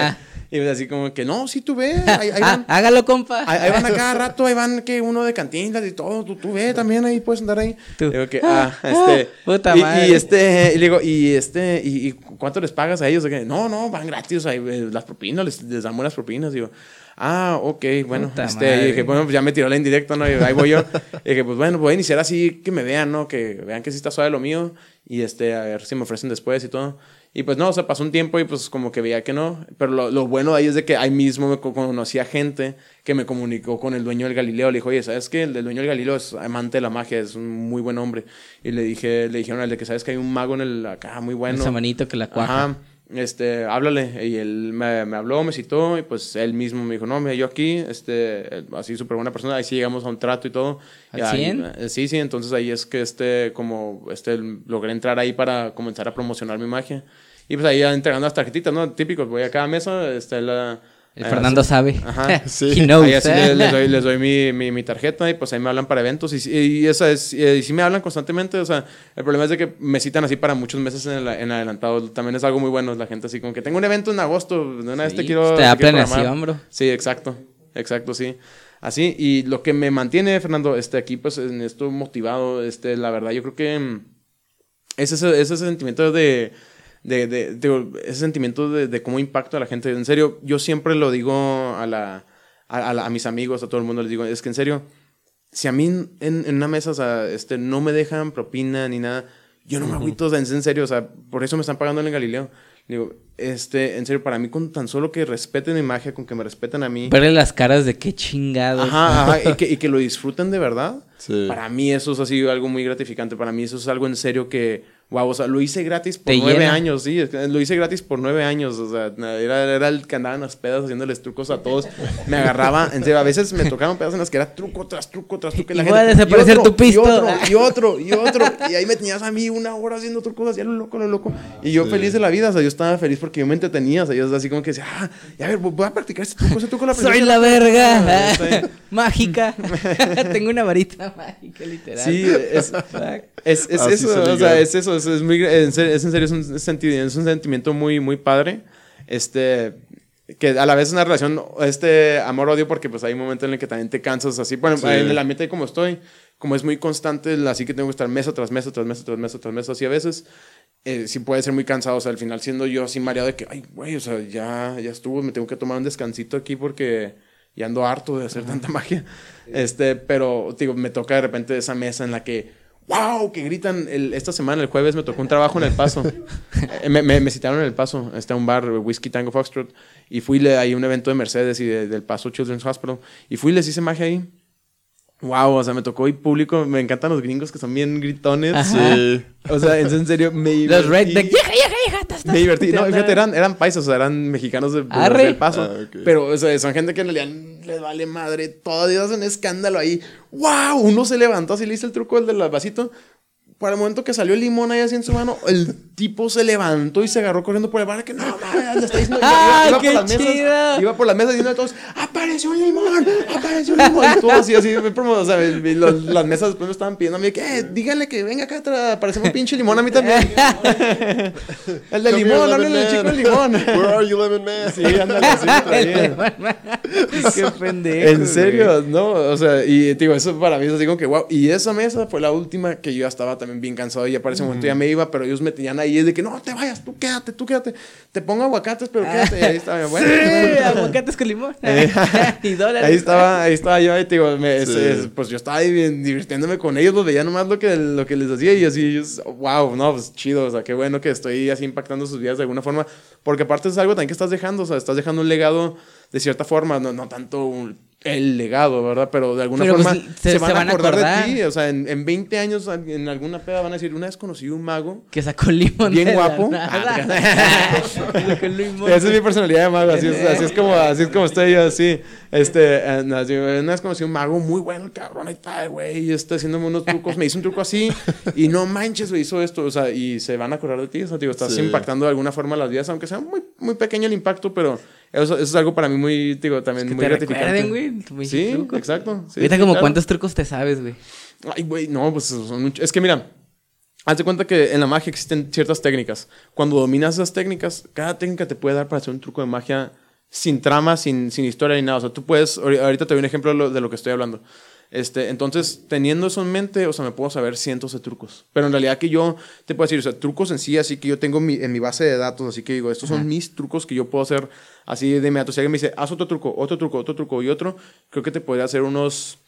y así como que, no, sí, tú ve, [laughs] ahí, ahí Ah, van. hágalo, compa. Ahí, ahí van a cada rato, ahí van que uno de cantinas y todo, tú, tú ve también ahí puedes andar ahí. Tú. Digo que, ah, este, Puta y, madre. y este, y le digo, y este, y, y cuánto les pagas a ellos? Que, no, no, van gratis, ahí, eh, las propinas, les, les dan buenas propinas, digo. Ah, ok, bueno, Puta este, madre. y dije, bueno, pues ya me tiró la indirecta, ¿no? Y ahí voy yo. [laughs] Y dije, pues bueno, voy a iniciar así, que me vean, ¿no? Que vean que sí está suave lo mío. Y este, a ver si me ofrecen después y todo. Y pues no, o sea, pasó un tiempo y pues como que veía que no. Pero lo, lo bueno de ahí es de que ahí mismo me co- conocí a gente que me comunicó con el dueño del Galileo. Le dijo, oye, ¿sabes qué? El dueño del Galileo es amante de la magia, es un muy buen hombre. Y le dije, le dijeron al de que, ¿sabes que hay un mago en el acá muy bueno? Esa manito que la cuaja. Ajá. Este, háblale. Y él me, me habló, me citó, y pues él mismo me dijo, no, mira, yo aquí, este, así súper buena persona, ahí sí llegamos a un trato y todo. ¿Al Y ahí- 100? eh, sí, sí, entonces ahí es que este, como, este, logré entrar ahí para comenzar a promocionar mi magia. Y pues ahí entregando las tarjetitas, ¿no? Típicos, voy a cada mesa, este, la... El eh, Fernando sabe. Ajá. [laughs] Sí. Knows, Ahí así ¿eh? les, les doy, les doy mi, mi, mi tarjeta y pues ahí me hablan para eventos y, y esa es, y, sí me hablan constantemente, o sea, el problema es de que me citan así para muchos meses en, el- en adelantado, también es algo muy bueno, la gente así como que tengo un evento en agosto, de una vez te quiero... te da quiero programar". planeación, bro. Sí, exacto, exacto, sí. Así, y lo que me mantiene, Fernando, este, aquí pues en esto motivado, este, la verdad, yo creo que mm, es ese, ese sentimiento de, de, de- de- ese sentimiento de, de cómo impacta a la gente. En serio, yo siempre lo digo a, la, a, a la- a mis amigos, a todo el mundo, les digo, es que en serio, si a mí en, en una mesa, o sea, este, no me dejan propina ni nada, yo no me agüito, o sea, en serio, o sea, por eso me están pagando en Galileo. Digo, este, en serio, para mí, con tan solo que respeten mi magia, con que me respeten a mí. Verle las caras de qué chingados. Ajá, [laughs] ajá, y que, y que lo disfruten de verdad. Sí. Para mí eso es así algo muy gratificante. Para mí eso es algo en serio que, wow, o sea, lo hice gratis por nueve llena. años, sí, es lo hice gratis por nueve años. O sea, era, era el que andaba en las pedas haciéndoles trucos a todos. Me agarraba, en serio, a veces me tocaban pedas en las que era truco tras truco tras truco. Y voy a desaparecer tu pisto. Y otro, y [laughs] otro, y otro. Y ahí me tenías a mí una hora haciendo trucos, hacía lo loco, lo loco. Y yo feliz de la vida, o sea, yo estaba feliz porque yo me entretenía. O sea, yo así como que decía, ah, ya a ver, voy a practicar este truco, ese truco la Soy la verga. [laughs] [laughs] mágica. Tengo una varita mágica, literal. Sí, es. Es, es Así eso, o sea, es eso, es, es muy, en serio, es en serio, es un, es un sentimiento muy, muy padre, este, que a la vez es una relación, este, amor-odio, porque pues hay un momento en el que también te cansas, así, bueno, Sí. en el ambiente como estoy, como es muy constante, así que tengo que estar mesa tras mesa, tras mesa, tras mesa, tras mesa, así a veces, eh, sí puede ser muy cansado, o sea, al final siendo yo así mareado de que, ay, güey, o sea, ya, ya estuvo, me tengo que tomar un descansito aquí porque y ando harto de hacer tanta magia. Este, pero, digo, me toca de repente esa mesa en la que, wow, que gritan. El- esta semana, el jueves, me tocó un trabajo en El Paso. [laughs] Me, me, me citaron en El Paso, está un bar, Whiskey Tango Foxtrot, y fui ahí a un evento de Mercedes y de- del Paso Children's Hospital, y fui y les hice magia ahí. Wow, o sea, me tocó ir público. Me encantan los gringos que son bien gritones. Ajá. Sí. O sea, en en serio, me Los redneck. Estás Me divertí. No, puteando". fíjate, eran, eran paisas, o sea, eran mexicanos de, del paso. Ah. Pero o sea, son gente que en realidad les vale madre. Todavía hacen escándalo ahí. ¡Wow! Uno se levantó así, le hice el truco el del vasito. Para el momento que salió el limón ahí así en su mano, el tipo se levantó y se agarró corriendo por el bar. Que no, mames, le está diciendo. ¡Ah, iba, iba qué por las mesas. Iba por las mesas diciendo a todos: ¡Apareció un limón! ¡Apareció un limón! Y todo así, así. O sea, los- las mesas después me estaban pidiendo a mí: que Díganle que venga acá atrás. Apareció un pinche limón a mí también. [laughs] el de limón, háblale al chico del limón. [laughs] Where are you, lemon man? Sí, ándale, así [laughs] traía. Qué pendejo. En serio, no, o sea, y digo, eso para mí es así como que wow. Y esa mesa fue la última que yo ya estaba también bien cansado y ya para ese momento ya me iba, pero ellos me tenían ahí es de que no te vayas, tú quédate, tú quédate. Te pongo aguacates, pero quédate. Y ahí estaba, [laughs] bueno. Sí, aguacates con limón. [laughs] [laughs] y dólares. Ahí estaba, ahí estaba yo, ahí te digo, me- Sí. es- es- pues yo estaba ahí bien divirtiéndome con ellos, los veía nomás lo que, lo que les hacía y así, ellos, wow, no, pues chido, o sea, qué bueno que estoy así impactando sus vidas de alguna forma, porque aparte es algo también que estás dejando, o sea, estás dejando un legado de cierta forma, no, no tanto un- el legado, ¿verdad? Pero de alguna Pero, pues, forma se- se, van, se a van a acordar, acordar. de ti, o sea, en, en 20 años en alguna peda van a decir, una vez conocí un mago. Que sacó limón. Bien guapo. Ah, [laughs] Sacó limón. Esa es mi personalidad de mago, así es, así es como, así es como estoy yo, así. Este, eh, una vez conocí un mago muy bueno, el cabrón, ahí está, güey, y está haciéndome unos trucos, me hizo un truco así, y no manches, güey, hizo esto, o sea, y se van a acordar de ti, o sea, digo, estás Sí. impactando de alguna forma las vidas, aunque sea muy, muy pequeño el impacto, pero eso, eso es algo para mí muy, digo, también Que muy te gratificante. güey. Sí, truco. exacto. sí, Ahorita sí, como claro. cuántos trucos te sabes, güey. Ay, güey, no, pues son mucho- Es que mira, haz de cuenta que en la magia existen ciertas técnicas. Cuando dominas esas técnicas, cada técnica te puede dar para hacer un truco de magia sin trama, sin, sin historia ni nada. O sea, tú puedes. ahori- Ahorita te doy un ejemplo de lo, de lo que estoy hablando. Este, entonces, teniendo eso en mente, o sea, me puedo saber cientos de trucos. Pero en realidad que yo te puedo decir, o sea, trucos en sí, así que yo tengo mi, en mi base de datos, así que digo, estos son mis trucos que yo puedo hacer así de inmediato. Si alguien me dice, haz otro truco, otro truco, otro truco y otro, creo que te podría hacer unos,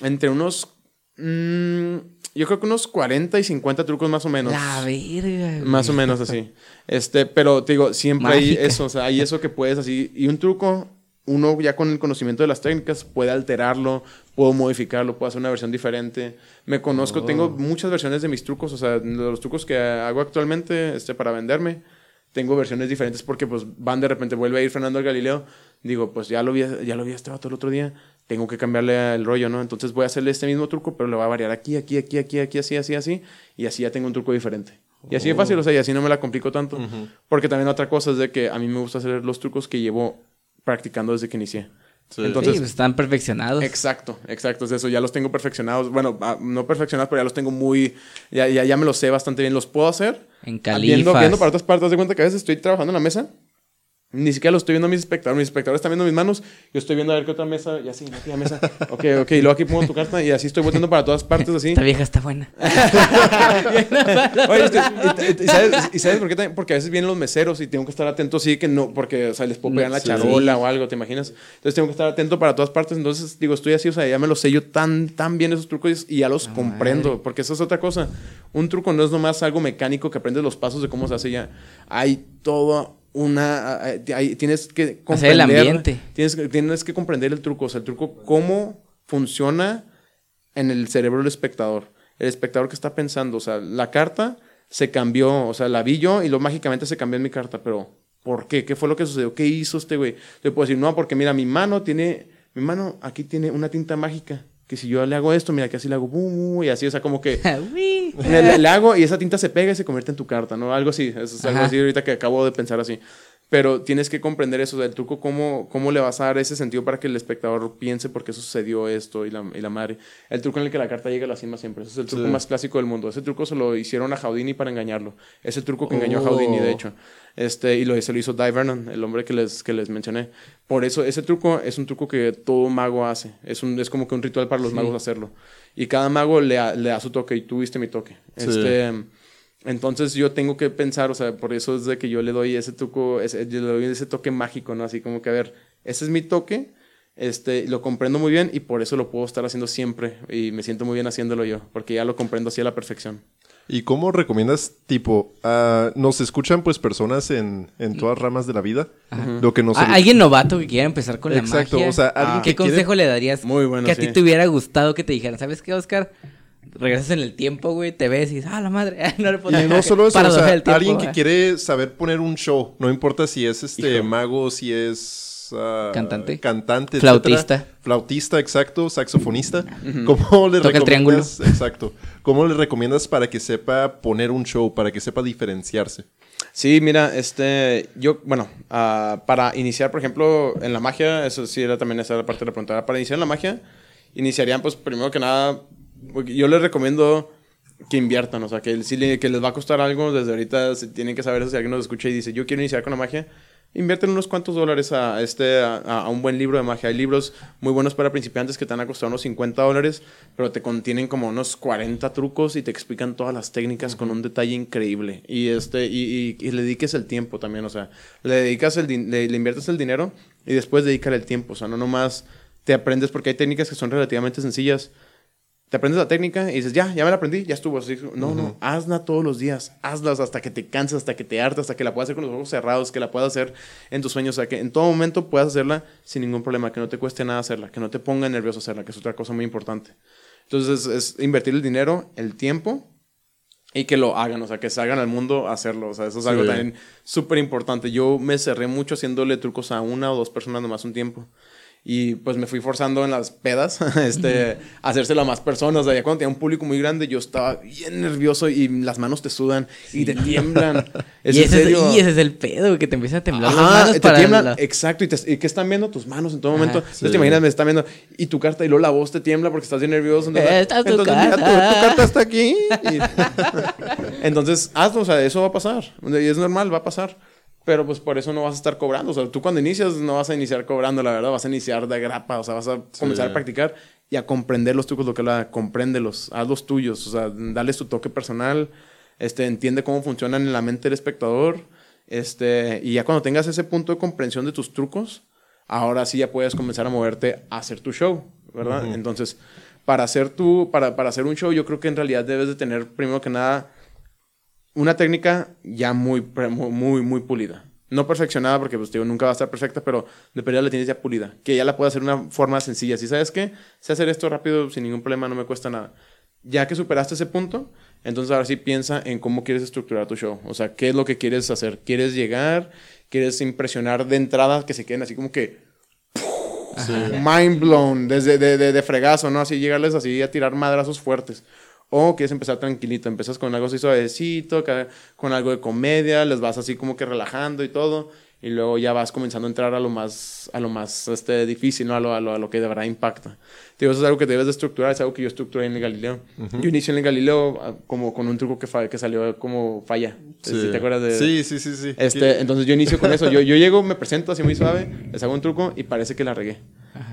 entre unos, mm, yo creo que unos 40 y 50 trucos más o menos. La verga. Más o menos así. Este, pero te digo, siempre hay eso, o sea, hay eso que puedes así. Y un truco, uno ya con el conocimiento de las técnicas puede alterarlo, puedo modificarlo, puedo hacer una versión diferente. Me conozco, tengo muchas versiones de mis trucos, o sea, de los trucos que hago actualmente este, para venderme. Tengo versiones diferentes porque pues van de repente, vuelve a ir Fernando al Galileo. Digo, pues ya lo vi, ya lo vi a este vato el otro día. Tengo que cambiarle el rollo, ¿no? Entonces voy a hacerle este mismo truco, pero le voy a variar aquí, aquí, aquí, aquí, aquí, así, así, así. Y así ya tengo un truco diferente. Y así de fácil, o sea, y así no me la complico tanto. Porque también otra cosa es de que a mí me gusta hacer los trucos que llevo practicando desde que inicié. Sí. Entonces, Sí, pues están perfeccionados. Exacto, exacto, es eso, ya los tengo perfeccionados, bueno, ah, no perfeccionados, pero ya los tengo muy, ya, ya, ya me los sé bastante bien, los puedo hacer. En califas. Viendo, viendo para otras partes, de cuenta que a veces estoy trabajando en la mesa, ni siquiera lo estoy viendo a mis espectadores, mis espectadores están viendo mis manos, yo estoy viendo a ver qué otra mesa, y así, aquí la mesa, [laughs] ok, ok, y luego aquí pongo tu carta, y así estoy volteando para todas partes, así. Esta vieja está buena. [laughs] Oye, este, [laughs] y, sabes, y sabes por qué también? Porque a veces vienen los meseros y tengo que estar atento, sí, que no, porque, o sea, les puedo pegar la Sí. charola o algo, ¿te imaginas? Entonces tengo que estar atento para todas partes. Entonces, digo, estoy así, o sea, ya me los sé yo tan, tan bien esos trucos y ya los comprendo, porque eso es otra cosa. Un truco no es nomás algo mecánico que aprendes los pasos de cómo se hace ya. Hay todo una... tienes que Hacer el comprender... ambiente. Tienes, que- tienes que comprender el truco, o sea, el truco, cómo funciona en el cerebro del espectador. El espectador que está pensando, o sea, la carta se cambió, o sea, la vi yo y luego mágicamente se cambió en mi carta, pero ¿por qué? ¿Qué fue lo que sucedió? ¿Qué hizo este güey? Le puedo decir, no, porque mira, mi mano tiene, mi mano aquí tiene una tinta mágica, que si yo le hago esto, mira que así le hago, bum, y así, o sea, como que [laughs] le, le- hago y esa tinta se pega y se convierte en tu carta, ¿no? Algo así, es algo Ajá. así ahorita que acabo de pensar así. Pero tienes que comprender eso, del truco, cómo, cómo le vas a dar ese sentido para que el espectador piense por qué sucedió esto y la, y la madre. El truco en el que la carta llega a la cima siempre. Ese es el truco Sí. más clásico del mundo. Ese truco se lo hicieron a Houdini para engañarlo. Es el truco que engañó a Houdini, de Oh. hecho. Este, y lo, se lo hizo Di Vernon, el hombre que les, que les mencioné. Por eso, ese truco es un truco que todo mago hace. Es, un, es como que un ritual para los magos hacerlo. Y cada mago le, da- le da su toque y tú viste mi toque. Sí. Este, entonces yo tengo que pensar, o sea, por eso es de que yo le doy ese truco, ese, yo le doy ese toque mágico, ¿no? Así como que, a ver, ese es mi toque, Este, lo comprendo muy bien y por eso lo puedo estar haciendo siempre. Y me siento muy bien haciéndolo yo, porque ya lo comprendo así a la perfección. ¿Y cómo recomiendas, tipo, ah, nos escuchan pues personas en, en todas ramas de la vida? Lo que nos... Alguien novato que quiera empezar con Exacto, la magia. o sea, alguien ¿Qué que quiere- consejo le darías Muy bueno, que a sí. ti te hubiera gustado que te dijeran? ¿Sabes qué, Oscar? Regresas en el tiempo, güey, te ves y dices, ah, la madre. [laughs] no le puedo Y no solo eso, o sea, tiempo, alguien que quiere saber poner un show, no importa si es este Hijo. mago, si es ah, Cantante. cantante, Flautista. etcétera. flautista, exacto, saxofonista. [laughs] ¿Cómo le Toca el triángulo. recomiendas? Exacto. ¿Cómo le recomiendas para que sepa poner un show, para que sepa diferenciarse? Sí, mira, este, yo, bueno, ah, para iniciar, por ejemplo, en la magia, eso sí era también esa era parte de la pregunta. Para iniciar en la magia, iniciarían, pues, primero que nada, yo les recomiendo que inviertan, o sea, que, le- que les va a costar algo desde ahorita, se tienen que saber eso, si alguien nos escucha y dice, yo quiero iniciar con la magia, invierten unos cuantos dólares a, este, a, a un buen libro de magia. Hay libros muy buenos para principiantes que te van a costar unos 50 dólares, pero te contienen como unos 40 trucos y te explican todas las técnicas con un detalle increíble. Y, este, y, y- y le dediques el tiempo también, o sea, le dedicas el, le, le inviertes el dinero y después dedícale el tiempo, o sea, no nomás te aprendes porque hay técnicas que son relativamente sencillas. Te aprendes la técnica y dices, ya, ya me la aprendí, ya estuvo. Así, no, no, hazla todos los días. Hazlas hasta que te canses, hasta que te hartas, hasta que la puedas hacer con los ojos cerrados, que la puedas hacer en tus sueños. O sea, que en todo momento puedas hacerla sin ningún problema, que no te cueste nada hacerla, que no te ponga nervioso hacerla, que es otra cosa muy importante. Entonces, es invertir el dinero, el tiempo y que lo hagan, o sea, que salgan al mundo a hacerlo. O sea, eso es algo Sí. también súper importante. Yo me cerré mucho haciéndole trucos a una o dos personas nomás un tiempo. Y pues me fui forzando en las pedas [laughs] este, a hacérselo a más personas. O sea, ya cuando tenía un público muy grande, yo estaba bien nervioso y las manos te sudan y te tiemblan. [laughs] Es y, ese es, serio. y ese es el pedo, que te empieza a temblar las Ajá, manos te para tiemblan, la- exacto, y, te- y que están viendo tus manos en todo momento. Ajá. Entonces te imaginas, me están viendo, y tu carta, y luego la voz te tiembla porque estás bien nervioso. Entonces, Esta es tu entonces, mira, tu, tu carta está aquí. Y- [laughs] entonces, hazlo, o sea, eso va a pasar. Y es normal, va a pasar. Pero pues por eso no vas a estar cobrando. O sea, tú cuando inicias no vas a iniciar cobrando, la verdad, vas a iniciar de grapa. O sea, vas a comenzar a practicar y a comprender los trucos, lo que la compréndelos, haz los tuyos. O sea, dales tu toque personal. Este, entiende cómo funcionan en la mente del espectador. Este, y ya cuando tengas ese punto de comprensión de tus trucos, ahora sí ya puedes comenzar a moverte a hacer tu show, ¿verdad? Entonces, para hacer tu, para, para hacer un show, yo creo que en realidad debes de tener, primero que nada, una técnica ya muy, muy, muy, pulida. No perfeccionada, porque pues, digo, nunca va a estar perfecta, pero de pérdida la tienes ya pulida. Que ya la puedes hacer de una forma sencilla. Si sabes qué, sé hacer esto rápido, sin ningún problema, no me cuesta nada. Ya que superaste ese punto, entonces ahora sí piensa en cómo quieres estructurar tu show. O sea, qué es lo que quieres hacer. ¿Quieres llegar? ¿Quieres impresionar de entrada que se queden así como que mind blown, desde de, de, de fregazo, ¿no? Así llegarles así a tirar madrazos fuertes. O quieres empezar tranquilito, empiezas con algo así suavecito, con algo de comedia, les vas así como que relajando y todo, y luego ya vas comenzando a entrar a lo más, a lo más este, difícil, ¿no? A lo, a lo, a lo que de verdad impacta. Digo, eso es algo que debes de estructurar, es algo que yo estructuré en el Galileo. Yo inicié en el Galileo ah, como con un truco que, fa- que salió como falla. ¿Sí te acuerdas de...? Sí, sí, sí, sí. Este, entonces yo inicio con eso. Yo, yo llego, me presento así muy suave, les hago un truco y parece que la regué.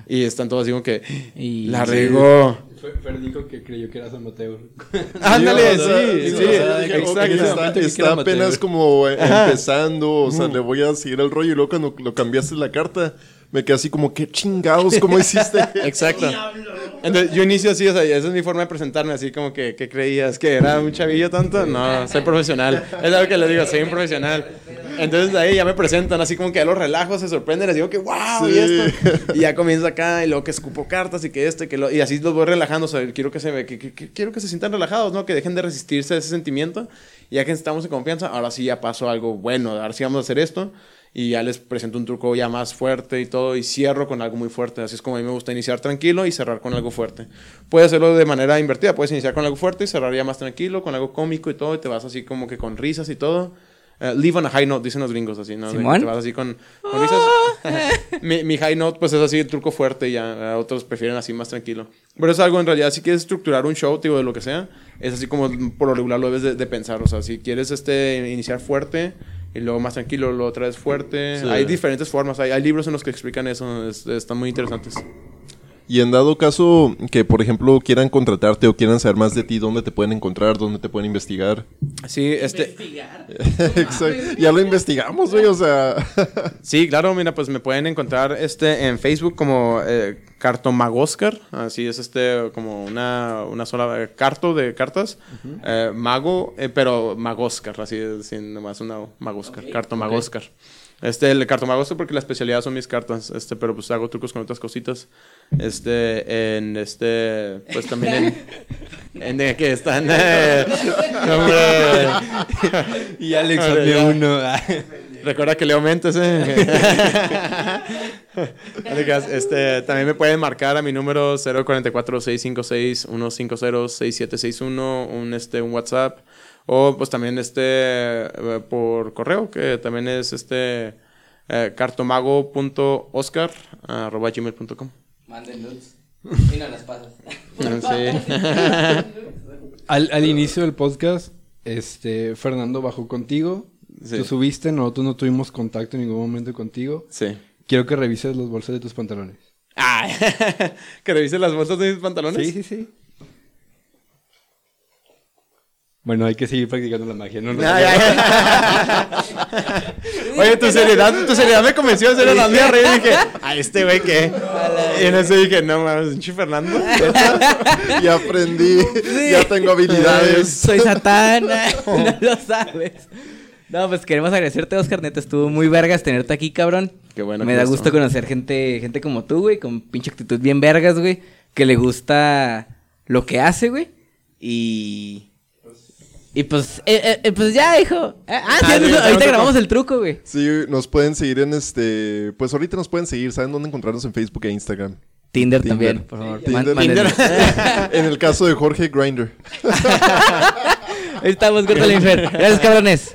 Y están todos así como que, Y- la regó. Fue, Fer dijo que creyó que eras amateur. [laughs] Ándale, sí, sí, dije, exacto. Está, era apenas como eh, empezando, o sea, le voy a seguir el rollo y luego cuando lo cambiaste la carta, me quedé así como, ¿qué chingados? ¿Cómo hiciste? [laughs] Exacto. [laughs] Entonces yo inicio así, o sea, esa es mi forma de presentarme, así como que, ¿qué creías? ¿Que era un chavillo tonto? No, soy profesional. Es algo que les digo, soy un profesional. Entonces ahí ya me presentan, así como que a los relajos se sorprenden, les digo que wow, y Sí. esto. Y ya comienzo acá, y luego que escupo cartas y que este, que lo. Y así los voy relajando, o sea, quiero que se, ve- que, que- que- quiero que se sientan relajados, ¿no? Que dejen de resistirse a ese sentimiento. Y ya que estamos en confianza, ahora sí ya pasó algo bueno, ahora sí vamos a hacer esto. Y ya les presento un truco ya más fuerte y todo, y cierro con algo muy fuerte. Así es como a mí me gusta iniciar tranquilo y cerrar con algo fuerte. Puedes hacerlo de manera invertida, puedes iniciar con algo fuerte y cerrar ya más tranquilo, con algo cómico y todo, y te vas así como que con risas y todo. Eh, leave on a high note, dicen los gringos así, ¿no? ¿Simón? Te vas así con, con risas. [laughs] mi, mi high note, pues es así el truco fuerte, y ya eh, otros prefieren así más tranquilo. Pero es algo en realidad, si quieres estructurar un show, digo, de lo que sea, es así como por lo regular lo debes de, de pensar. O sea, si quieres este, iniciar fuerte y luego más tranquilo, luego otra vez fuerte. Sí. Hay diferentes formas, hay, hay libros en los que explican eso, es- están muy interesantes. Y en dado caso que, por ejemplo, quieran contratarte o quieran saber más de ti, ¿dónde te pueden encontrar? ¿Dónde te pueden investigar? Sí, este... [laughs] Exacto. Ya lo investigamos, güey, o sea... Sí, claro, mira, pues me pueden encontrar este en Facebook como eh, Cartomagoscar, así es este como una, una sola carto de cartas, eh, mago, eh, pero Magoscar, así es, sin nomás una Magoscar, Cartomagoscar. Este, el cartomagoscar porque la especialidad son mis cartas, este, pero pues hago trucos con otras cositas. Este, en este, pues también en, [laughs] en de que están, [laughs] eh. [laughs] Y Alex ya. uno. Recuerda que Leo Mentes, [laughs] ¿eh? Este, también me pueden marcar a mi número 044-656-150-6761, un, este, un WhatsApp. O pues también este eh, por correo, que también es este eh, cartomago.oscar arroba gmail.com. Manden nudes. [laughs] Y no las pasas. Sí. [laughs] Al, al inicio del podcast, este, Fernando bajó contigo. Sí. Tú subiste, nosotros no tuvimos contacto en ningún momento contigo. sí. Quiero que revises los bolsos de tus pantalones. Ah, [laughs] que revise las bolsas de mis pantalones. Sí, sí, sí. Bueno, hay que seguir practicando la magia. No, no, Ya, ya, ya. Oye, tu seriedad, tu seriedad me convenció de ser la mía, rey. Y dije, a este güey qué. Y en ese dije, no mames, pinche Fernando. ya aprendí, ya tengo habilidades. Soy Satán. [laughs] no lo sabes. No, pues queremos agradecerte, Oscar. Neta, estuvo muy vergas tenerte aquí, cabrón. Qué bueno. Me da gusto conocer gente, gente como tú, güey, con pinche actitud bien vergas, güey. Que le gusta lo que hace, güey. Y. Y pues, eh, eh, eh, pues ya, hijo. Eh, Ah, sí, Ah, no, no, ahorita grabamos el truco, güey. Sí, nos pueden seguir en este... Pues ahorita nos pueden seguir, ¿saben dónde encontrarnos en Facebook e Instagram? Tinder, Tinder. también, por favor. Tinder. Man- [laughs] en el caso de Jorge Grinder. [laughs] Estamos, corta infer. Gracias, cabrones.